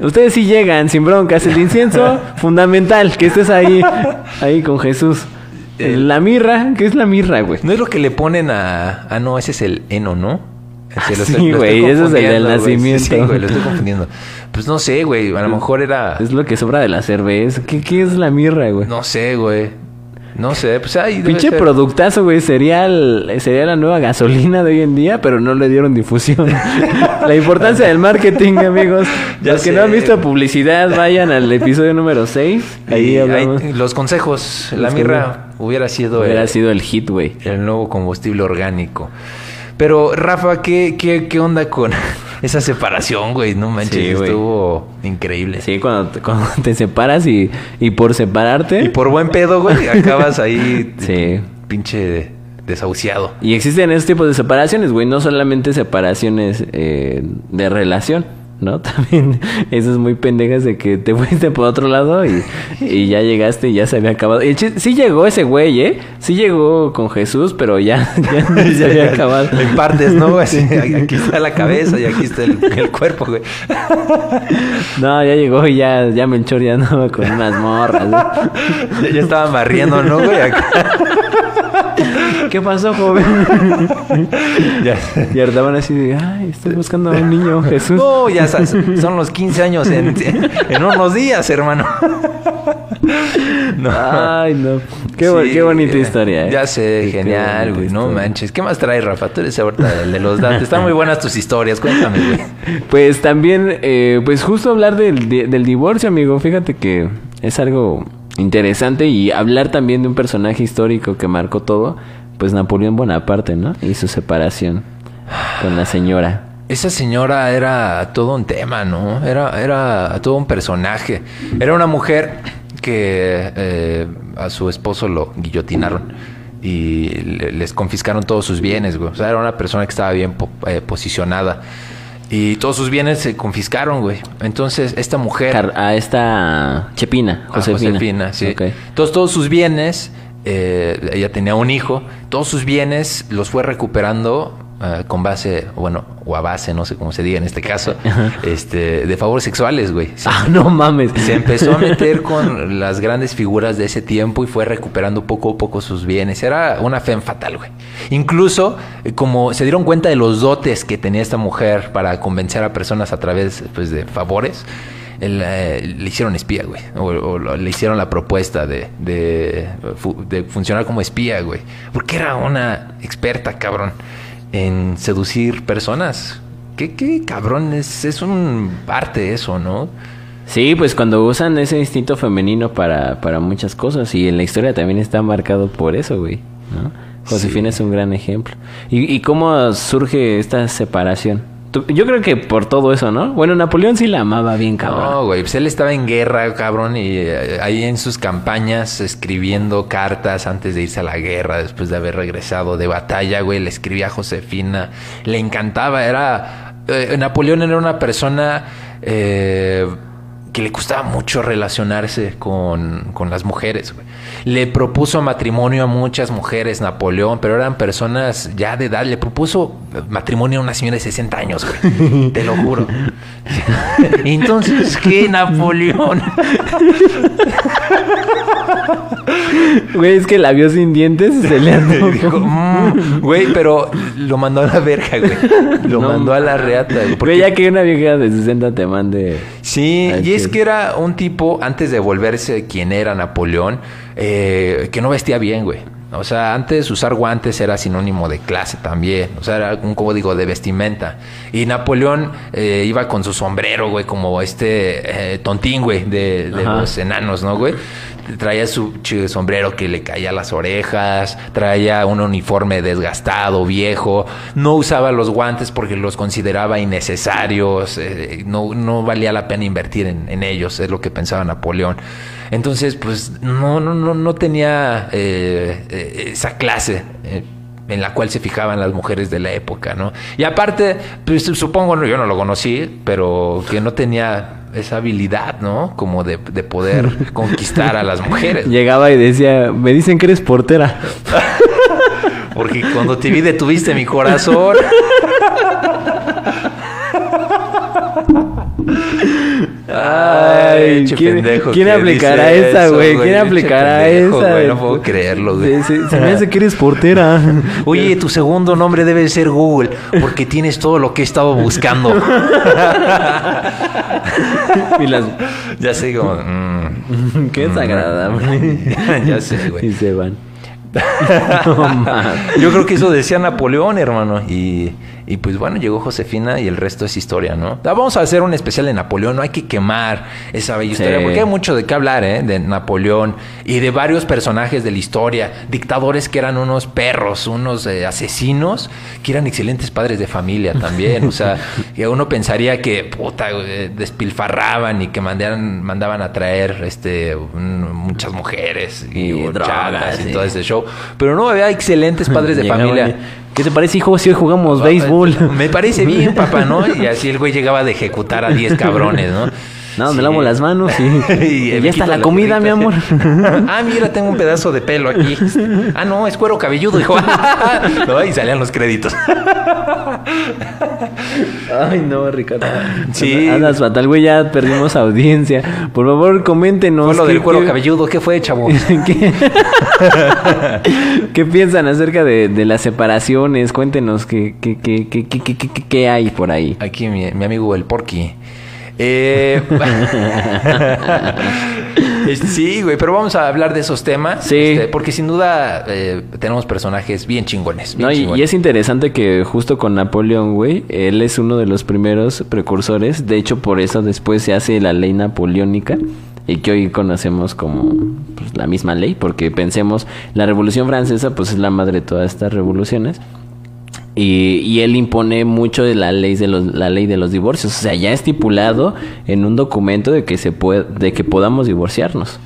Ustedes sí llegan sin broncas. El incienso, fundamental, que estés ahí, ahí con Jesús. La mirra, ¿qué es la mirra, güey? No es lo que le ponen a... Ah, no, ese es el heno, ¿no? Ah, lo sí, güey, ese es el del güey. Sí, Sí, nacimiento. güey, lo estoy confundiendo. Pues no sé, güey, a lo mejor era... Es lo que sobra de la cerveza. ¿Qué, qué es la mirra, güey? No sé, güey. No sé, pues ahí Pinche ser. productazo, güey. Sería, el- sería la nueva gasolina de hoy en día, pero no le dieron difusión. la importancia del marketing, amigos. Ya Los que no han visto publicidad, vayan al episodio número 6. Ahí hablamos. los consejos. Los la mirra hubiera sido Hubiera el, sido el hit, güey. el nuevo combustible orgánico. Pero, Rafa, ¿qué, qué, qué onda con esa separación, güey? No manches, Sí, güey. estuvo increíble. Sí, cuando te, cuando te separas y, y por separarte. Y por buen pedo, güey, acabas ahí Sí. pinche desahuciado. Y existen esos tipos de separaciones, güey. No solamente separaciones eh, de relación, ¿no? También esas muy pendejas de que te fuiste por otro lado y, y ya llegaste y ya se había acabado. Y el chis- sí llegó ese güey, ¿eh? Sí llegó con Jesús, pero ya, ya se había acabado. En partes, ¿no? Así, aquí está la cabeza y aquí está el, el cuerpo, güey. No, ya llegó y ya, ya Melchor ya andaba con unas morras. ¿no? Ya, ya estaban barriendo, ¿no, güey? Acá. ¿Qué pasó, joven? Ya. Y estaban así de, ay, estoy buscando a un niño, Jesús. No, ya sabes, son los 15 años en, en unos días, hermano. No. Ay, no. Qué, bo- Sí, qué bonita eh, historia, ¿eh? Ya sé, genial, güey. No manches. ¿Qué más traes, Rafa? Tú eres ahorita el de los datos. Están muy buenas tus historias. Cuéntame, güey. Pues también, eh, pues justo hablar del, del divorcio, amigo. Fíjate que es algo interesante y hablar también de un personaje histórico que marcó todo, pues Napoleón Bonaparte, ¿no? Y su separación con la señora. Esa señora era todo un tema, ¿no? Era, era todo un personaje. Era una mujer que eh, a su esposo lo guillotinaron y le- les confiscaron todos sus bienes, güey. O sea, era una persona que estaba bien po- eh, posicionada. Y todos sus bienes se confiscaron, güey. Entonces, esta mujer... Car- a esta Chepina, a Josefina. Josefina, sí. Entonces, todos sus bienes eh, ella tenía un hijo, todos sus bienes los fue recuperando eh, con base, bueno, o a base, no sé cómo se diga en este caso, este, de favores sexuales, güey. Se, Ah, no mames. se empezó a meter con las grandes figuras de ese tiempo y fue recuperando poco a poco sus bienes. Era una fe fatal, güey. Incluso, eh, como se dieron cuenta de los dotes que tenía esta mujer para convencer a personas a través pues, de favores, el, eh, le hicieron espía, güey. O, o le hicieron la propuesta de, de funcionar como espía, güey. Porque era una experta, cabrón, en seducir personas. ¿Qué, qué cabrón? Es, es un arte eso, ¿no? Sí, pues cuando usan ese instinto femenino para, para muchas cosas y en la historia también está marcado por eso, güey. ¿no? Josefina es un gran ejemplo. ¿Y, y cómo surge esta separación? Yo creo que por todo eso, ¿no? Bueno, Napoleón sí la amaba bien, cabrón. No, güey, pues él estaba en guerra, cabrón, y eh, ahí en sus campañas escribiendo cartas antes de irse a la guerra, después de haber regresado de batalla, güey, le escribía a Josefina, le encantaba, era... eh, Napoleón era una persona eh, que le costaba mucho relacionarse con, con las mujeres, güey. Le propuso matrimonio a muchas mujeres, Napoleón, pero eran personas ya de edad. Le propuso matrimonio a una señora de 60 años, güey. Te lo juro. Entonces, ¿qué, Napoleón? Güey, es que la vio sin dientes y se le andó. Dijo, "Mm", güey, pero lo mandó a la verga, güey. Lo No mandó a la reata, güey. ya que una vieja de 60 te mande... Sí, y es cielo. que era un tipo, antes de volverse quien era Napoleón, eh, que no vestía bien, güey. O sea, antes usar guantes era sinónimo de clase también. O sea, era un código de vestimenta. Y Napoleón eh, iba con su sombrero, güey, como este eh, tontín, güey, de, de los enanos, ¿no, güey? Traía su chido sombrero que le caía a las orejas, traía un uniforme desgastado, viejo, no usaba los guantes porque los consideraba innecesarios, eh, no, no valía la pena invertir en, en ellos, es lo que pensaba Napoleón. Entonces, pues no, no, no, no tenía eh, eh, esa clase. eh, en la cual se fijaban las mujeres de la época, ¿no? Y aparte, pues supongo, no, yo no lo conocí, pero que no tenía esa habilidad, ¿no? Como de, de poder conquistar a las mujeres. Llegaba y decía, me dicen que eres portera. Porque cuando te vi detuviste mi corazón. Ay, ¿quién, pendejo ¿quién aplicará esa, güey? ¿Quién aplicará pendejo, esa? güey, no puedo creerlo, güey. Se, se- se me hace que eres portera. Oye, tu segundo nombre debe ser Google, porque tienes todo lo que he estado buscando. y las... ya sé como... mm, Qué desagradable. ya sé, güey. Y se van. no. Yo creo que eso decía Napoleón, hermano. Y, y pues bueno, llegó Josefina y el resto es historia, ¿no? Ah, Vamos a hacer un especial de Napoleón. No hay que quemar esa bella historia. Porque hay mucho de qué hablar, ¿eh? De Napoleón y de varios personajes de la historia. Dictadores que eran unos perros, unos eh, asesinos, que eran excelentes padres de familia también. O sea, que uno pensaría que, puta, güey, despilfarraban y que mandaban, mandaban a traer este, muchas mujeres y, Y drogas, y sí. todo ese show. Pero no, había excelentes padres de familia. ¿Qué te parece, hijo, si hoy jugamos béisbol? Me parece bien, papá, ¿no? Y así el güey llegaba de ejecutar a 10 cabrones, ¿no? No, me lavo las manos y, Y y ya está la la comida, mi amor. ah, mira, tengo un pedazo de pelo aquí. Ah, no, es cuero cabelludo, hijo. No, y salían los créditos. Ay, no, Ricardo. Sí. Andas fatal, güey, ya perdimos audiencia. Por favor, coméntenos. Fue lo qué- del cuero qué- cabelludo. ¿Qué fue, chavo? ¿Qué, ¿Qué piensan acerca de, de las separaciones? Cuéntenos qué, qué, qué, qué, qué, qué- qué- qué hay por ahí. Aquí mi, mi amigo el Porky. Eh, sí, güey, pero vamos a hablar de esos temas. Sí. este, porque sin duda eh, tenemos personajes bien chingones. bien No, y es interesante que justo con Napoleón, güey, él es uno de los primeros precursores. De hecho, por eso después se hace la ley napoleónica y que hoy conocemos como pues, la misma ley, porque pensemos, la Revolución Francesa pues es la madre de todas estas revoluciones. Y, y él impone mucho de la ley de los la ley de los divorcios, o sea, ya estipulado en un documento de que se puede de que podamos divorciarnos.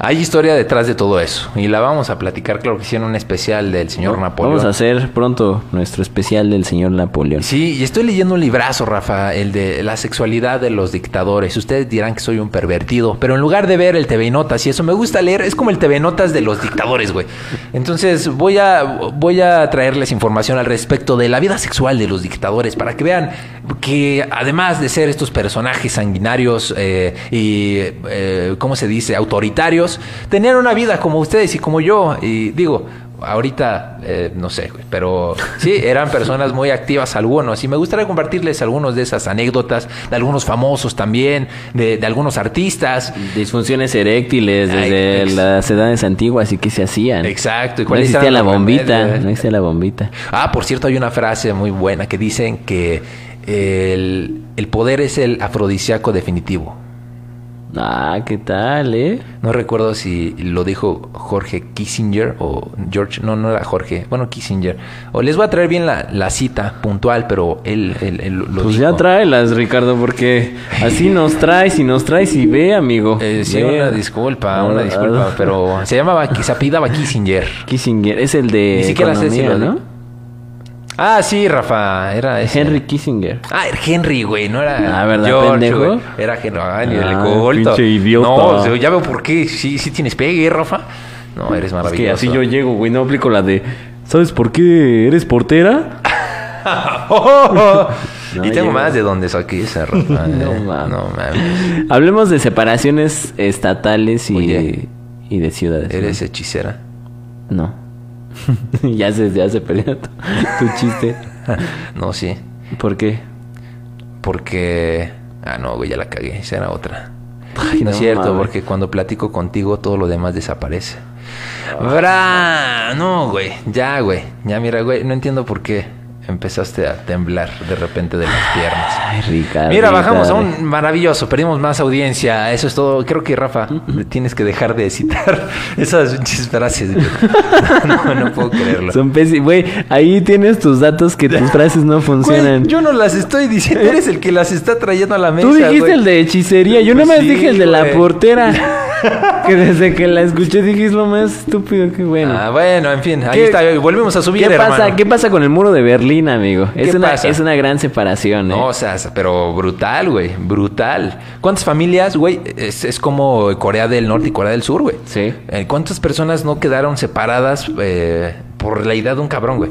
Hay historia detrás de todo eso y la vamos a platicar, claro que sí, en un especial del señor Napoleón. Vamos a hacer pronto nuestro especial del señor Napoleón. Sí, y estoy leyendo un librazo, Rafa, el de la sexualidad de los dictadores. Ustedes dirán que soy un pervertido, pero en lugar de ver el TV Notas y eso, me gusta leer, es como el TV Notas de los dictadores, güey. Entonces voy a, voy a traerles información al respecto de la vida sexual de los dictadores para que vean que además de ser estos personajes sanguinarios eh, y, eh, ¿cómo se dice?, autoritarios, tener una vida como ustedes y como yo. Y digo, ahorita eh, no sé, pero sí, eran personas muy activas algunos. Y me gustaría compartirles algunos de esas anécdotas, de algunos famosos también, de, algunos artistas. Disfunciones eréctiles desde las edades antiguas y que se hacían. Exacto. ¿Y no existía la bombita, no existía la bombita. Ah, por cierto, hay una frase muy buena que dicen que el, el poder es el afrodisíaco definitivo. Ah, ¿qué tal, eh? No recuerdo si lo dijo Jorge Kissinger o George, no, no era Jorge, bueno, Kissinger. O les voy a traer bien la, cita puntual, pero él, él, lo Pues ya tráelas, Ricardo, porque así nos traes y nos traes y ve, amigo. Eh, sí, una disculpa, una disculpa, pero se llamaba, se apidaba Kissinger. Kissinger, es el de Ni siquiera sé si lo, ¿no? Ah, sí, Rafa, era ese. Henry Kissinger. Ah, era Henry, güey, no era Ah, ¿verdad, George, pendejo? Era Henry, ah, ni ah, Pinche idiota. No, ya veo por qué, sí, sí tienes pegue, Rafa. No, eres maravilloso. Es que así yo llego, güey, no aplico la de, ¿sabes por qué eres portera? y tengo más de dónde saqué esa Rafa. no, eh. mames. no mames. Hablemos de separaciones estatales y, y de ciudades. ¿Eres hechicera? No. ya se, ya se perdió tu, chiste. no, sí. ¿Por qué? Porque. Ah, no, güey, ya la cagué. Esa era otra. no, es cierto, porque cuando platico contigo todo lo demás desaparece. No, güey. Ya, güey. Ya, mira, güey. No entiendo por qué empezaste a temblar de repente de las piernas. Ay, Ricardo. Mira, bajamos a un maravilloso, perdimos más audiencia. Eso es todo. Creo que Rafa, tienes que dejar de citar esas frases. No, no puedo creerlo. Son Güey, ahí tienes tus datos que tus frases no funcionan. yo no las estoy diciendo, eres el que las está trayendo a la mesa. Tú dijiste el de hechicería, yo pues nada más dije el de la portera. Que desde que la escuché dije es lo más estúpido que bueno. Ah, bueno, en fin, ahí está. Volvemos a subir, ¿Qué pasa? ¿Qué pasa con el muro de Berlín, amigo? Es, una, es una gran separación, ¿eh? No, o sea, pero brutal, güey. Brutal. ¿Cuántas familias, güey? Es, como Corea del Norte y Corea del Sur, güey. Sí. Eh, ¿Cuántas personas no quedaron separadas eh, por la idea de un cabrón, güey?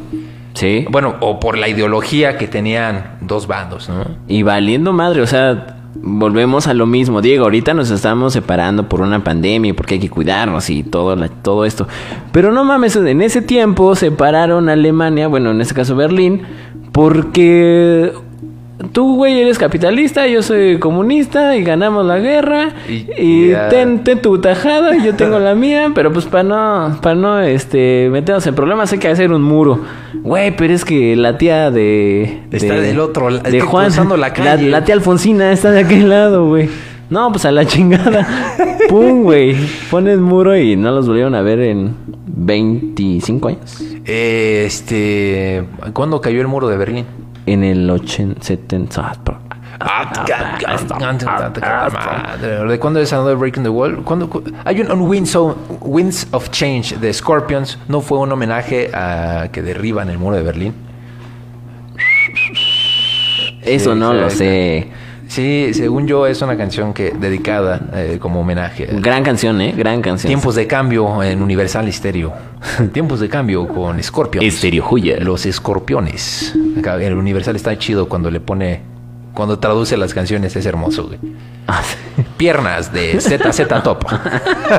Sí. Bueno, o por la ideología que tenían dos bandos, ¿no? Y valiendo madre, o sea, volvemos a lo mismo. Diego, ahorita nos estamos separando por una pandemia porque hay que cuidarnos y todo, todo esto. Pero no mames, en ese tiempo separaron Alemania, bueno, en este caso Berlín, porque tú, güey, eres capitalista, yo soy comunista y ganamos la guerra. Y, ten, tu tajada, y yo tengo la mía, pero pues para no, para no este, meternos en problemas hay que hacer un muro. Güey, pero es que la tía de... Está del otro lado, de Juan, la, calle. La, tía Alfonsina está de aquel lado, güey. No, pues a la chingada. Pum, güey. Pones muro y no los volvieron a ver en 25 años. Este. ¿Cuándo cayó el muro de Berlín? En el 80, 70. ¿De cuándo es Another Breaking the Wall? hay un, Winds, of, Winds of Change de Scorpions. ¿No fue un homenaje a que derriban el muro de Berlín? Eso no lo sé. Sí, según yo es una canción que dedicada eh, como homenaje. Gran canción, ¿eh? Gran canción. Tiempos de cambio en Universal Stereo. Tiempos de cambio con Scorpions. Estéreo Joya. Los escorpiones. El Universal está chido cuando le pone... Cuando traduce las canciones es hermoso, güey. Ah, Piernas de ZZ Top.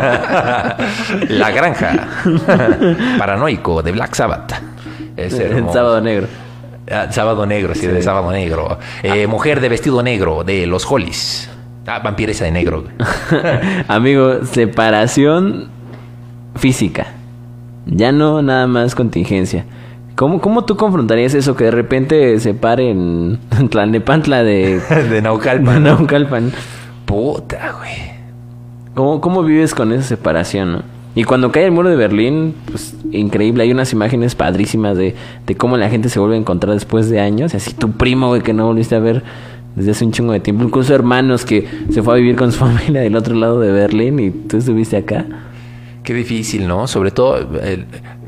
La granja. Paranoico de Black Sabbath. Es hermoso. El sábado negro. Ah, sábado Negro, sí, de Sábado Negro. Eh, mujer de vestido negro, de los Hollies. Ah, vampiresa de negro. Amigo, separación física. Ya no nada más contingencia. ¿Cómo, ¿Cómo tú confrontarías eso que de repente se paren Tlalnepantla de... de Naucalpan. De Naucalpan. Puta, güey. ¿Cómo, ¿Cómo vives con esa separación, no? Y cuando cae el muro de Berlín, pues increíble. Hay unas imágenes padrísimas de, cómo la gente se vuelve a encontrar después de años. Y así tu primo, güey, que no volviste a ver desde hace un chingo de tiempo. Incluso hermanos que se fue a vivir con su familia del otro lado de Berlín y tú estuviste acá. Qué difícil, ¿no? Sobre todo,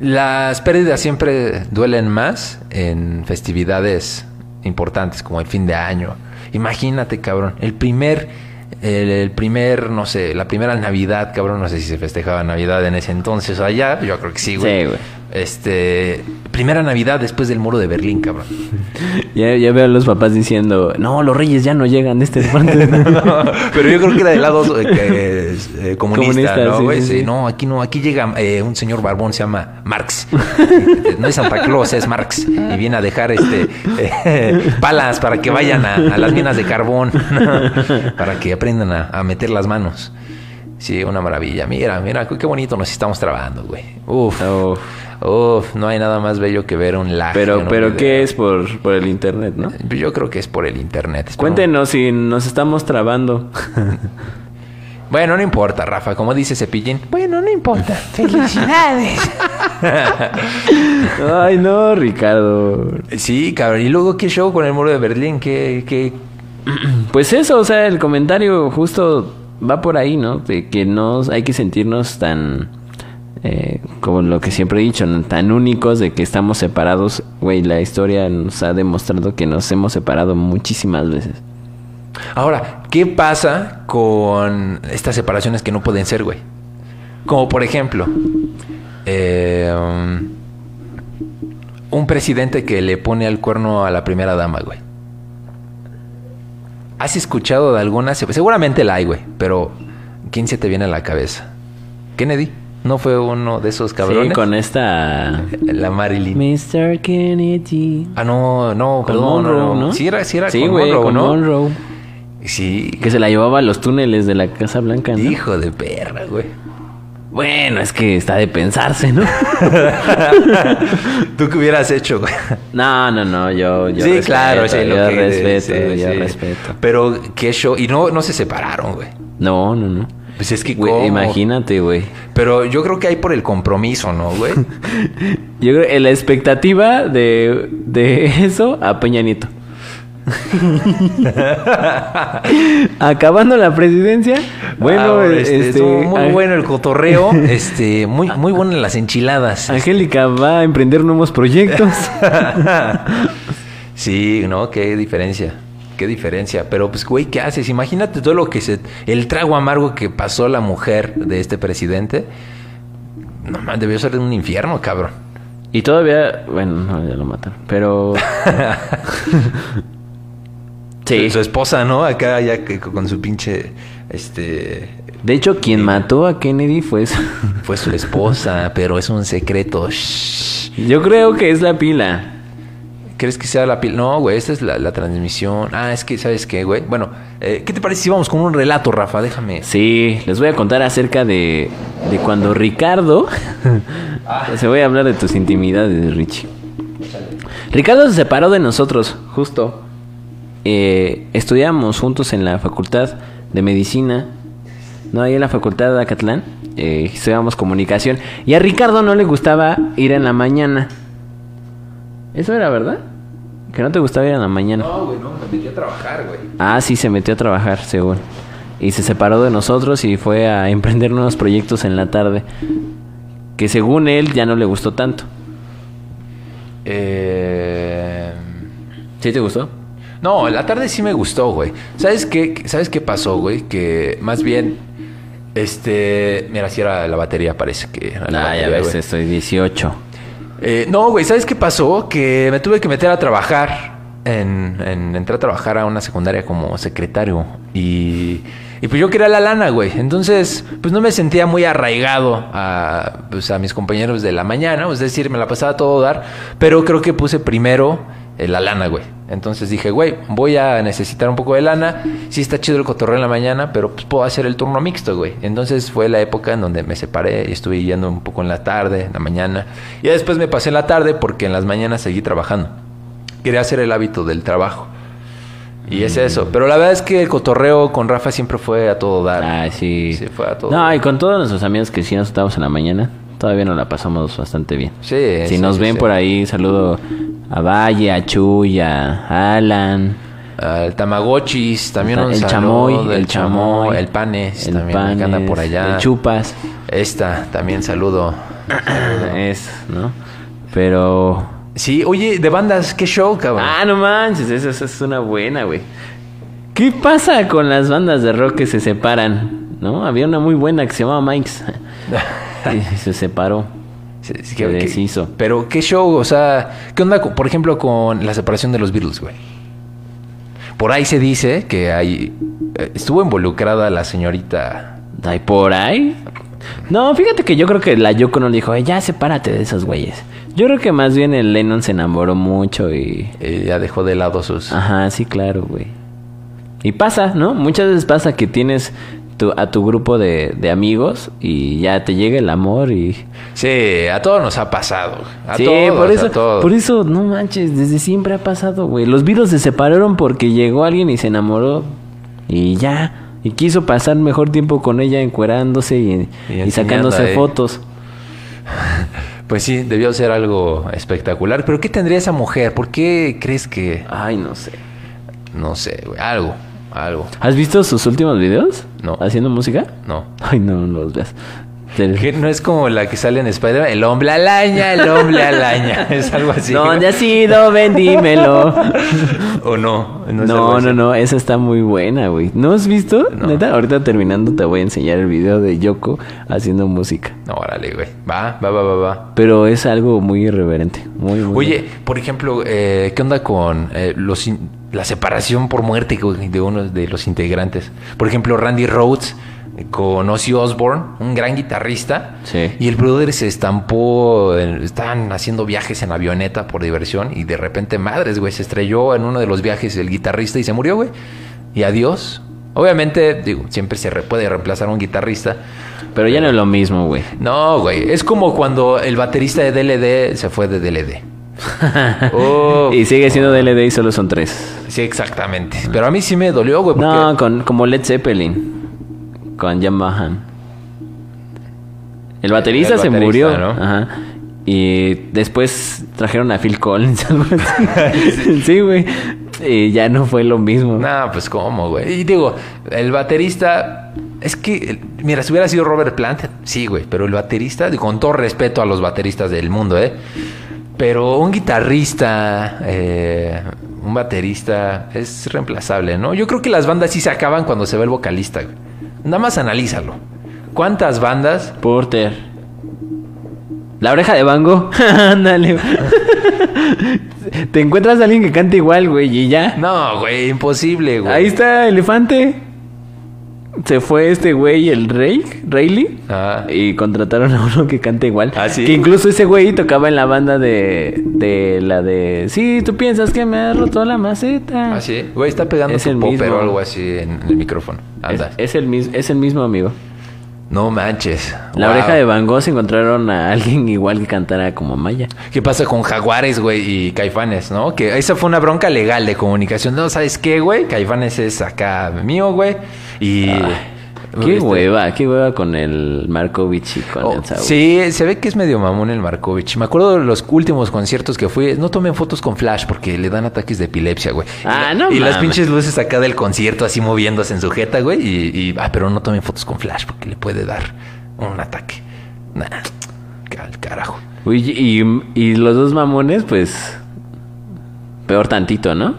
las pérdidas siempre duelen más en festividades importantes como el fin de año. Imagínate, cabrón, el primer, el, el primer, no sé, la primera Navidad, cabrón, no sé si se festejaba Navidad en ese entonces o allá, yo creo que sí, güey. Sí, güey. Este, primera Navidad después del muro de Berlín, cabrón. Ya, ya veo a los papás diciendo, no, los reyes ya no llegan de este parte. Pero yo creo que era del lado eh, que es, eh, comunista, Comunista, ¿no, sí, güey? sí, Sí, sí. no, aquí no, aquí llega eh, un señor barbón, se llama Marx. no es Santa Claus, es Marx. Y viene a dejar este eh, palas para que vayan a, a las minas de carbón, para que aprendan a, a meter las manos. Sí, una maravilla. Mira, mira, qué bonito nos estamos trabando, güey. Uf, Oh, uf, no hay nada más bello que ver un lag. pero, pero. ¿qué es por, por el internet, no? Yo creo que es por el internet. Cuéntenos si nos estamos trabando. Bueno, no importa, Rafa. Como dice Cepillín. Bueno, no importa. Felicidades. Ay, no, Ricardo. sí, cabrón. Y luego, ¿qué show con el muro de Berlín? ¿Qué, qué... Pues eso, o sea, el comentario justo va por ahí, ¿no? De que no hay que sentirnos tan, eh, como lo que siempre he dicho, ¿no? tan únicos de que estamos separados. Güey, la historia nos ha demostrado que nos hemos separado muchísimas veces. Ahora, ¿qué pasa con estas separaciones que no pueden ser, güey? Como por ejemplo, eh, un presidente que le pone al cuerno a la primera dama, güey. ¿Has escuchado de alguna? se- Seguramente la hay, güey, pero ¿quién se te viene a la cabeza? Kennedy. ¿No fue uno de esos cabrones? Sí, con esta... La Marilyn. Mr. Kennedy. Ah, no, no, Con perdón, no, Monroe, no. ¿no? Sí era, sí era Sí, con güey, Monroe, con ¿no? Monroe. Sí. Que se la llevaba a los túneles de la Casa Blanca, ¿no? Hijo de perra, güey. Bueno, es que está de pensarse, ¿no? ¿Tú qué hubieras hecho, güey? no, no, no, yo, yo sí, respeto, claro, sí, lo yo que- respeto, sí, yo sí. respeto. Pero qué show. Y no, no se separaron, güey. No, no, no. Pues es que imagínate, güey. Pero yo creo que hay por el compromiso, ¿no, güey? Yo creo que la expectativa de, de eso a Peña Nieto. Acabando la presidencia, bueno, Ah, este, estuvo muy Ang- bueno el cotorreo, este, muy, muy bueno las enchiladas. Angélica va a emprender nuevos proyectos. Sí, ¿no? Qué diferencia. Qué diferencia. Pero, pues, güey, ¿qué haces? Imagínate todo lo que se... El trago amargo que pasó la mujer de este presidente. No, man, debió ser un infierno, cabrón. y todavía, bueno, no, ya lo matan, pero sí. Su, esposa, ¿no? Acá ya que con su pinche... Este... De hecho, quien mató a Kennedy fue su- Fue su esposa, pero es un secreto. Shh. Yo creo que es la pila. ¿Crees que sea la piel? No, güey, esta es la, la transmisión. Ah, es que, ¿sabes qué, güey? Bueno, eh, ¿qué te parece si vamos con un relato, Rafa? Déjame. Sí, les voy a contar acerca de, de cuando Ricardo... se voy a hablar de tus intimidades, Richie. Ricardo se separó de nosotros, justo. Eh, estudiábamos juntos en la facultad de medicina. No, ahí en la facultad de Acatlán. Eh, estudiábamos comunicación. Y a Ricardo no le gustaba ir en la mañana. ¿Eso era verdad? Que no te gustaba ir en la mañana. No, güey, no, me metí a trabajar, güey. Ah, sí, se metió a trabajar, según. Y se separó de nosotros y fue a emprender nuevos proyectos en la tarde. Que según él ya no le gustó tanto. Eh... ¿Sí te gustó? No, la tarde sí me gustó, güey. ¿Sabes qué? ¿Sabes qué pasó, güey? Que más bien, este, mira, si era la batería, parece que era la Ah, ya ves, güey. estoy 18. Eh, no, güey, ¿sabes qué pasó? Que me tuve que meter a trabajar. En, en- entré a trabajar a una secundaria como secretario. Y, y pues yo quería la lana, güey. Entonces, pues no me sentía muy arraigado a, pues, a mis compañeros de la mañana. Es decir, me la pasaba todo dar. Pero creo que puse primero eh, la lana, güey. Entonces dije, güey, voy a necesitar un poco de lana. Sí está chido el cotorreo en la mañana, pero pues puedo hacer el turno mixto, güey. Entonces fue la época en donde me separé y estuve yendo un poco en la tarde, en la mañana. Y después me pasé en la tarde porque en las mañanas seguí trabajando. Quería hacer el hábito del trabajo. Y es eso. Pero la verdad es que el cotorreo con Rafa siempre fue a todo dar. Ah, sí. Sí, fue a todo No, dar. y con todos nuestros amigos que sí nos estábamos en la mañana, todavía nos la pasamos bastante bien. Sí, Si sí, nos sí, ven sí. por ahí, saludo a Valle, a Chuy, a Alan. Al Tamagotchis, también El un saludo, chamoy, el chamoy, el Panes, el también que anda Panes, por allá. el Chupas. Esta, también saludo. Es, ¿no? Pero... Sí, oye, de bandas, qué show, cabrón. Ah, no manches, esa, esa es una buena, güey. ¿Qué pasa con las bandas de rock que se separan? ¿No? Había una muy buena que se llamaba Mike's. y se separó. Sí, se que- que- deshizo. Pero qué show, o sea, ¿qué onda, por ejemplo, con la separación de los Beatles, güey? Por ahí se dice que ahí eh, estuvo involucrada la señorita. ¿Ay, por ahí? No, fíjate que yo creo que la Yoko no le dijo, "Ay, ya sepárate de esos güeyes. Yo creo que más bien el Lennon se enamoró mucho y... eh, ya dejó de lado sus. Ajá, sí, claro, güey. Y pasa, ¿no? Muchas veces pasa que tienes tu- a tu grupo de, de amigos y ya te llega el amor y... Sí, a todos nos ha pasado. A sí, todos, por eso, a todos. por eso, no manches, desde siempre ha pasado, güey. Los Beatles se separaron porque llegó alguien y se enamoró y ya. Y quiso pasar mejor tiempo con ella encuerándose y, Y y sacándose fotos. Pues sí, debió ser algo espectacular. Pero ¿qué tendría esa mujer? ¿Por qué crees que.? Ay, no sé. No sé, güey. Algo. Algo. ¿Has visto sus últimos videos? No. ¿Haciendo música? No. Ay, no, no los veas. Que no es como la que sale en Spider-Man. El hombre alaña, el hombre alaña. Es algo así. ¿Dónde has sido? Ven, dímelo. ¿O no? No, no, no, esa está muy buena, güey. ¿No has visto? No. Neta, ahorita terminando te voy a enseñar el video de Yoko haciendo música. No, órale, güey. Va, va, va, va, va. Pero es algo muy irreverente. Muy, muy Oye, por ejemplo, eh, ¿qué onda con eh, los in- la separación por muerte de uno de los integrantes? Por ejemplo, Randy Rhodes eh, con Ozzy Osbourne, un gran guitarrista. Sí. Y el brother se estampó, en- estaban haciendo viajes en avioneta por diversión y de repente, madres, güey, se estrelló en uno de los viajes el guitarrista y se murió, güey. Y adiós. Obviamente, digo, siempre se re- puede reemplazar a un guitarrista. Pero ya no es lo mismo, güey. No, güey, es como cuando el baterista de DLD se fue de DLD. Oh, y sigue siendo DLD y solo son tres. Sí, exactamente. Pero a mí sí me dolió, güey, porque... No, con, como Led Zeppelin. Con Jan Bahan. El baterista El se baterista, murió. ¿no? Ajá. Y después trajeron a Phil Collins, sí, güey. Y ya no fue lo mismo. No, pues cómo, güey. Y digo, el baterista... Es que, mira, si hubiera sido Robert Plant, sí, güey. Pero el baterista, con todo respeto a los bateristas del mundo, ¿eh? Pero un guitarrista, eh, un baterista, es reemplazable, ¿no? Yo creo que las bandas sí se acaban cuando se va el vocalista, güey. Nada más analízalo. ¿Cuántas bandas Porter. La oreja de Bango. Ándale. Te encuentras a alguien que canta igual, güey, y ya. No, güey, imposible, güey. Ahí está Elefante. Se fue este güey, el Rey, Rayleigh. Ah. Y contrataron a uno que canta igual. ¿Ah, sí? Que incluso ese güey tocaba en la banda de, de la de... Sí, tú piensas que me ha roto la maceta. Ah, sí. Güey, está pegando Es el popper mismo. o algo así en el micrófono. Anda. es el, es el mismo amigo. No manches. La Wow. oreja de Van Gogh se encontraron a alguien igual que cantara como Maya. ¿Qué pasa con Jaguares, güey, y Caifanes, no? Que esa fue una bronca legal de comunicación. No, ¿sabes qué, güey? Caifanes es acá mío, güey. Y... Qué este, hueva, qué hueva con el Markovich y con oh, el Saúl. sí, se ve que es medio mamón el Markovich. Me acuerdo de los últimos conciertos que fui. No tomen fotos con flash porque le dan ataques de epilepsia, güey. Ah, y, no Y las pinches luces acá del concierto así moviéndose en su jeta, güey. Y, y- ah, pero no tomen fotos con flash porque le puede dar un ataque. Nah, al carajo. Uy, y, y los dos mamones, pues. Peor tantito, ¿no?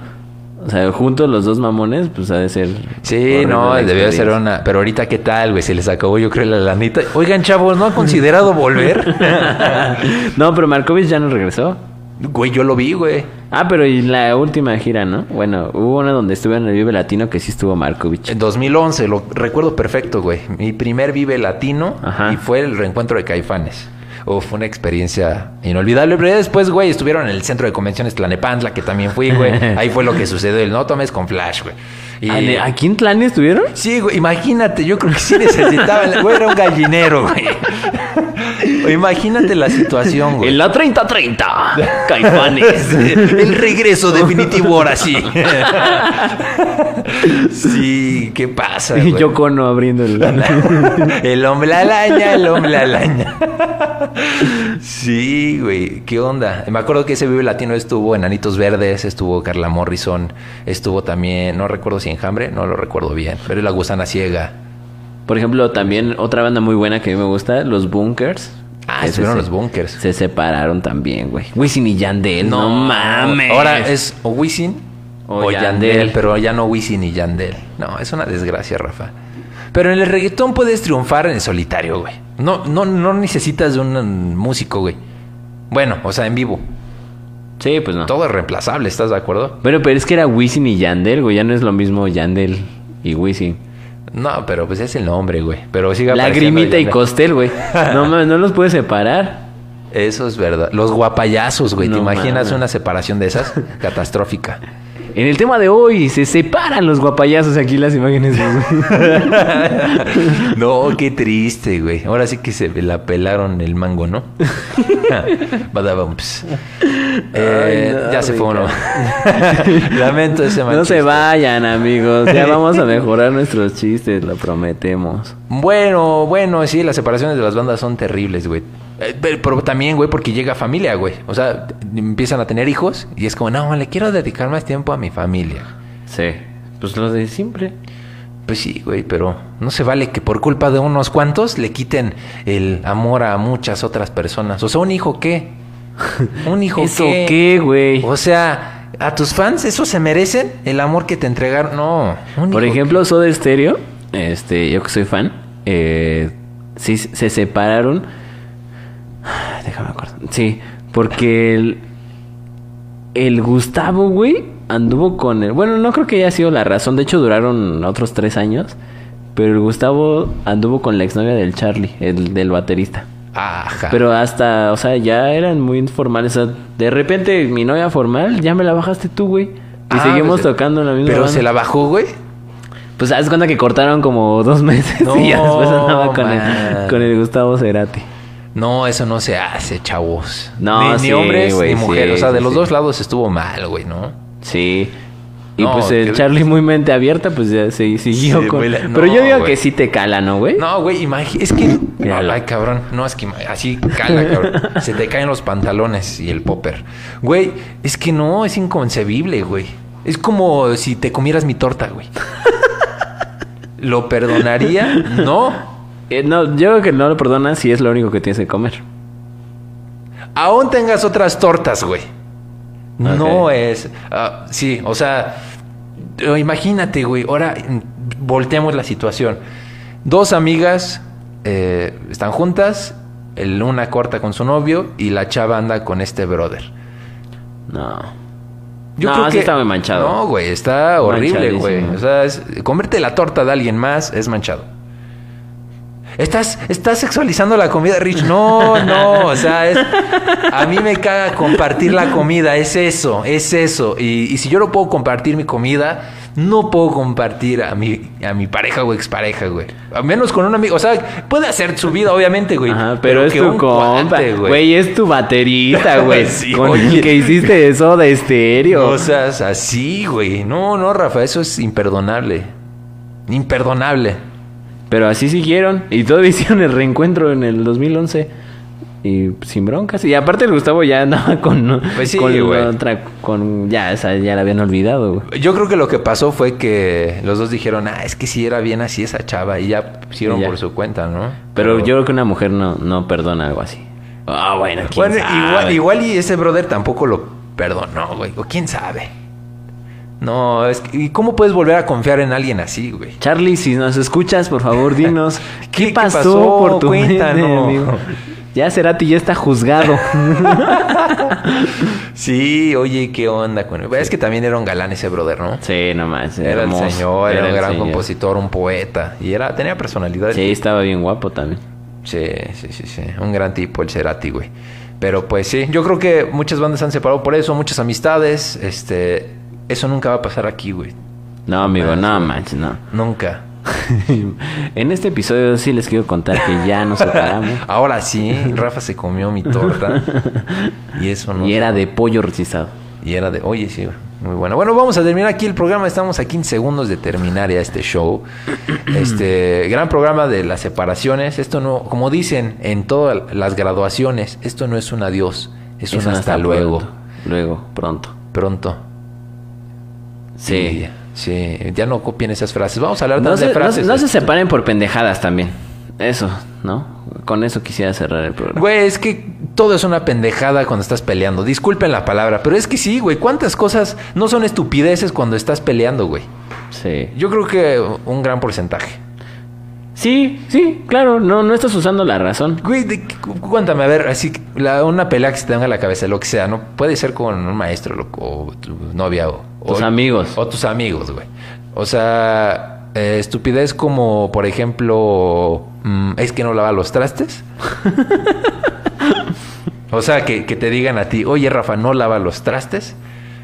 O sea, juntos los dos mamones, pues ha de ser. Sí, no, debió ser una. Pero ahorita, ¿qué tal, güey? Se les acabó, yo creo, la lanita. Oigan, chavos, ¿no han considerado volver? no, pero Markovich ya no regresó. güey, yo lo vi, güey. Ah, pero y la última gira, ¿no? Bueno, hubo una donde estuve en el Vive Latino que sí estuvo Markovich. En 2011, lo recuerdo perfecto, güey. Mi primer Vive Latino Ajá. y fue el reencuentro de Caifanes. Uf, fue una experiencia inolvidable. Pero ya después, güey, estuvieron en el centro de convenciones Tlanepantla, que también fui, güey. Ahí fue lo que sucedió. El no tomes con flash, güey. Y- ¿A- ¿Aquí en Tlán estuvieron? Sí, güey, imagínate, yo creo que sí necesitaban, güey, era un gallinero, güey. Imagínate la situación, güey. En la 3030, Caifanes. El regreso definitivo ahora sí. Sí, ¿qué pasa? y güey? yo cono abriendo el... El hombre alaña, el hombre alaña. Sí, güey, ¿qué onda? Me acuerdo que ese Vive Latino estuvo en Anitos Verdes, estuvo Carla Morrison, estuvo también, no recuerdo si Enjambre, no lo recuerdo bien, pero es La Gusana Ciega. Por ejemplo, también otra banda muy buena que a mí me gusta, los Bunkers. Ah, estuvieron se- los Bunkers. Se separaron también, güey. Wisin y Yandel, no, mames. Ahora es o Wisin O o, Yandel. Yandel, pero ya no Wisin y Yandel. No, es una desgracia, Rafa. Pero en el reggaetón puedes triunfar en el solitario, güey. No, no, no necesitas de un músico, güey. Bueno, o sea, en vivo. Sí, pues no. Todo es reemplazable, ¿estás de acuerdo? Pero, pero es que era Wisin y Yandel, güey. Ya no es lo mismo Yandel y Wisin. No, pero pues es el nombre, güey. Pero apareciendo Lagrimita y. Costel, güey. No mames, no los puedes separar. Eso es verdad. Los guapayazos, güey. ¿Te No imaginas una separación de esas? Catastrófica. En el tema de hoy, se separan los guapayazos aquí las imágenes. no, qué triste, güey. Ahora sí que se la pelaron el mango, ¿no? Badabumps. Eh, Ay, no, ya se fue uno. Lamento ese No se vayan, amigos. Ya vamos a mejorar nuestros chistes, lo prometemos. Bueno, bueno, sí, las separaciones de las bandas son terribles, güey. Eh, Pero, pero también, güey, porque llega familia, güey. O sea, empiezan a tener hijos y es como, no, le quiero dedicar más tiempo a mi familia. Sí. Pues lo de siempre. Pues sí, güey, pero no se vale que por culpa de unos cuantos le quiten el amor a muchas otras personas. O sea, ¿un hijo qué? ¿Un hijo ¿Eso qué? qué, güey? O sea, ¿a tus fans eso se merecen? ¿El amor que te entregaron? No. ¿un Por hijo ejemplo, Soda Stereo, este, yo que soy fan, eh, sí se separaron. Ay, Déjame acordar. Sí, porque el, el Gustavo, güey, anduvo con el. Bueno, no creo que haya sido la razón. De hecho, duraron otros tres años. Pero el Gustavo anduvo con la exnovia del Charlie, el del baterista. Ajá. Pero hasta, o sea, ya eran muy informales. O sea, de repente mi novia formal, ya me la bajaste tú, güey. Y Ah, seguimos pues, tocando en la misma Pero banda. se la bajó, güey. Pues haz cuenta que cortaron como dos meses No, y ya después andaba con el, con el Gustavo Cerati. No, eso no se hace, chavos. No, ni, ni hombres ni mujeres. sí, o sea, de los sí. dos lados estuvo mal, güey, ¿no? Sí. Y No, pues el Charlie muy mente abierta, pues ya se siguió con... Pero yo digo que sí te cala, ¿no, güey? No, güey, imagi- es que. Míralo. Ay, cabrón. No, es que así cala, cabrón. Se te caen los pantalones y el popper. Güey, es que no, es inconcebible, güey. Es como si te comieras mi torta, güey. ¿Lo perdonaría? No. Eh, no, yo creo que no lo perdonas si es lo único que tienes que comer. Aún tengas otras tortas, güey. No es. ah, sí, o sea. eh, Imagínate, güey. Ahora mm, volteamos la situación. Dos amigas eh, están juntas. El una corta con su novio y la chava anda con este brother. No. No, sí está muy manchado. No, güey, está horrible, güey. O sea, es, comerte la torta de alguien más es manchado. Estás, estás sexualizando la comida, Rich. No, no, o sea, es- a mí me caga compartir la comida, es eso, es eso. Y, y si yo no puedo compartir mi comida, no puedo compartir a mi, a mi pareja o expareja, güey. A menos con un amigo. O sea, puede hacer su vida, obviamente, güey. Ajá, pero, es que tu compa, cuate, güey. Es tu baterista, güey. Sí, con oye. el que hiciste eso de estéreo. No seas así, güey. No, no, Rafa, eso es imperdonable. Imperdonable. Pero así siguieron. Y todavía hicieron el reencuentro en el 2011. Y sin broncas. Y aparte el Gustavo ya andaba con... Pues sí, con otra... Con, ya, esa ya la habían olvidado, güey. Yo creo que lo que pasó fue que los dos dijeron, ah, es que sí era bien así esa chava. Y ya hicieron por su cuenta, ¿no? Pero yo creo que una mujer no, no perdona algo así. Ah, bueno, quién Bueno, sabe? igual, igual y ese brother tampoco lo perdonó, güey. O quién sabe. No, es que, ¿y cómo puedes volver a confiar en alguien así, güey? Charlie, si nos escuchas, por favor, dinos. ¿Qué, ¿Qué- qué pasó, pasó? por tu mente, Cuéntanos. amigo? Ya Cerati ya está juzgado. Sí, oye, ¿qué onda con Es que también era un galán ese brother, ¿no? sí, nomás. Era hermoso. el señor, era, un gran señor. compositor, un poeta. Y era, tenía personalidad. Sí, estaba bien guapo también. Sí, sí, sí, sí. Un gran tipo el Cerati, güey. Pero pues sí, yo creo que muchas bandas se han separado por eso, muchas amistades. Este, eso nunca va a pasar aquí, güey. No, amigo, no manches, no. Nunca. en este episodio sí les quiero contar que ya nos separamos. Ahora sí, Rafa se comió mi torta. y eso no. Y era de pollo rostizado. Y era de, oye, sí, muy bueno. Bueno, vamos a terminar aquí el programa. Estamos a 15 segundos de terminar ya este show. Este gran programa de las separaciones. Esto no, como dicen en todas las graduaciones, esto no es un adiós, es, un hasta, luego. pronto. Luego, pronto. Pronto. Sí. Sí, ya no copien esas frases. Vamos a hablar No se, de frases. se- no se separen por pendejadas también. Eso, ¿no? Con eso quisiera cerrar el programa. Güey, es que todo es una pendejada cuando estás peleando. Disculpen la palabra, pero es que sí, güey. ¿Cuántas cosas no son estupideces cuando estás peleando, güey? Sí. Yo creo que un gran porcentaje. Sí, sí, claro, no, no estás usando la razón. Güey, de- cu- cuéntame, a ver, así, la- una pelea que se te venga a la cabeza, lo que sea, ¿no? Puede ser con un maestro loco, o tu novia o... Tus o- amigos. O tus amigos, güey. O sea, eh, estupidez como, por ejemplo, mm, es que no lava los trastes. o sea, que, que te digan a ti, oye, Rafa, no lava los trastes.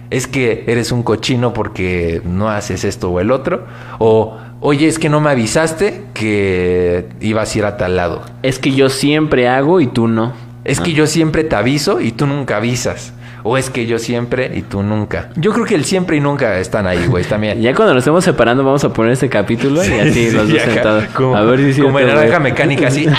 Es que eres un cochino porque no haces esto o el otro. O, oye, es que no me avisaste que ibas a ir a tal lado. Es que yo siempre hago y tú no. Es que yo siempre te aviso y tú nunca avisas. O es que yo siempre y tú nunca. Yo creo que el siempre y nunca están ahí, güey, también. Ya cuando nos estemos separando vamos a poner este capítulo y así los dos sentados. Como, a ver si es cierto. como en naranja mecánica, así.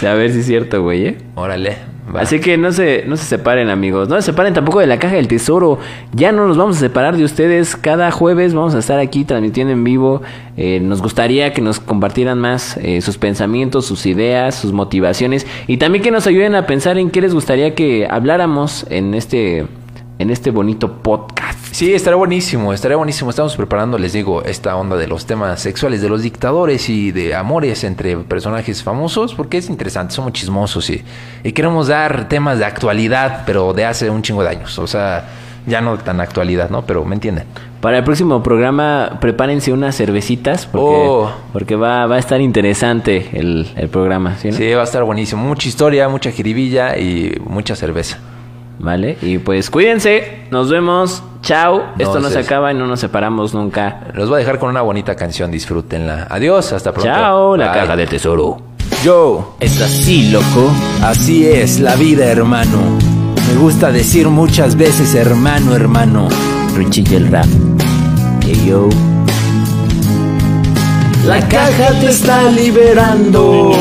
Sí, a ver si es cierto, güey, ¿eh? Órale. Así que no se, no se separen, amigos. No se separen tampoco de la caja del tesoro. Ya no nos vamos a separar de ustedes. Cada jueves vamos a estar aquí transmitiendo en vivo. Eh, nos gustaría que nos compartieran más eh, sus pensamientos, sus ideas, sus motivaciones. Y también que nos ayuden a pensar en qué les gustaría que habláramos en este, en este bonito podcast. Sí, estaría buenísimo, estaría buenísimo. Estamos preparando, les digo, esta onda de los temas sexuales de los dictadores y de amores entre personajes famosos, porque es interesante, somos chismosos y, y queremos dar temas de actualidad, pero de hace un chingo de años. O sea, ya no tan actualidad, ¿no? Pero me entienden. Para el próximo programa, prepárense unas cervecitas porque, Oh. porque va, va a estar interesante el, el programa. ¿sí, no? Sí, va a estar buenísimo. Mucha historia, mucha jiribilla y mucha cerveza. Vale, y pues cuídense, nos vemos, chao. Esto no se acaba y no nos separamos nunca. Los voy a dejar con una bonita canción, disfrútenla. Adiós, hasta pronto. Chao, la Bye. caja del tesoro. Yo, Es así, loco. así es la vida, hermano. Me gusta decir muchas veces hermano, hermano. Richie el rap. Hey, yo. La caja te está liberando.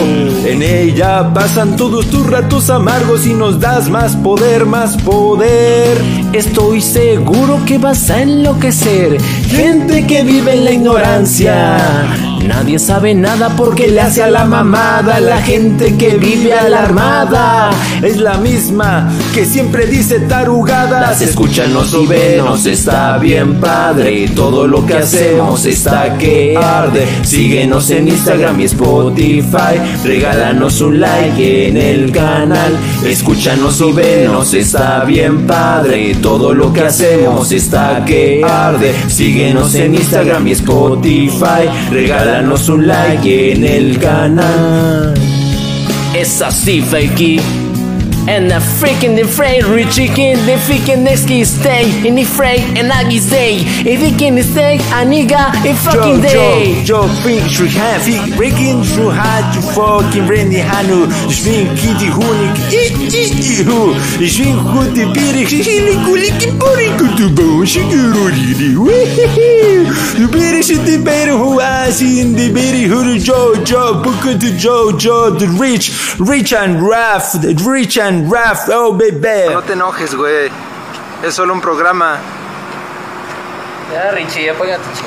En ella pasan todos tus ratos amargos y nos das más poder, más poder. Estoy seguro que vas a enloquecer. Gente que vive en la ignorancia. Nadie sabe nada porque le hace a la mamada. La gente que vive alarmada es la misma que siempre dice tarugadas. Escúchanos y venos, está bien padre. Todo lo que hacemos está que arde. Síguenos en Instagram y Spotify. Regálanos un like en el canal. Escúchanos y venos, está bien padre. Todo lo que hacemos está que arde. Síguenos en Instagram y Spotify. Regálanos un like en el canal. Es así, fakey. And I freaking the fray, chicken, the freaking next key stay in the fray, and I get say If he can stay, a nigga, a fucking day. Joe, Joe, through hand, feet, breaking through hard, you fucking brandy hanu. Swing kitty hoonic, who, swing hoodie beery, healing kulik, boring to bone, she The beery should debate who I see in the beery, who the Joe, Joe, book to Joe, Joe, the rich, rich and rough, the rich and rough, oh baby. No te enojes, güey. Es solo un programa. Ya, Richie, apágate.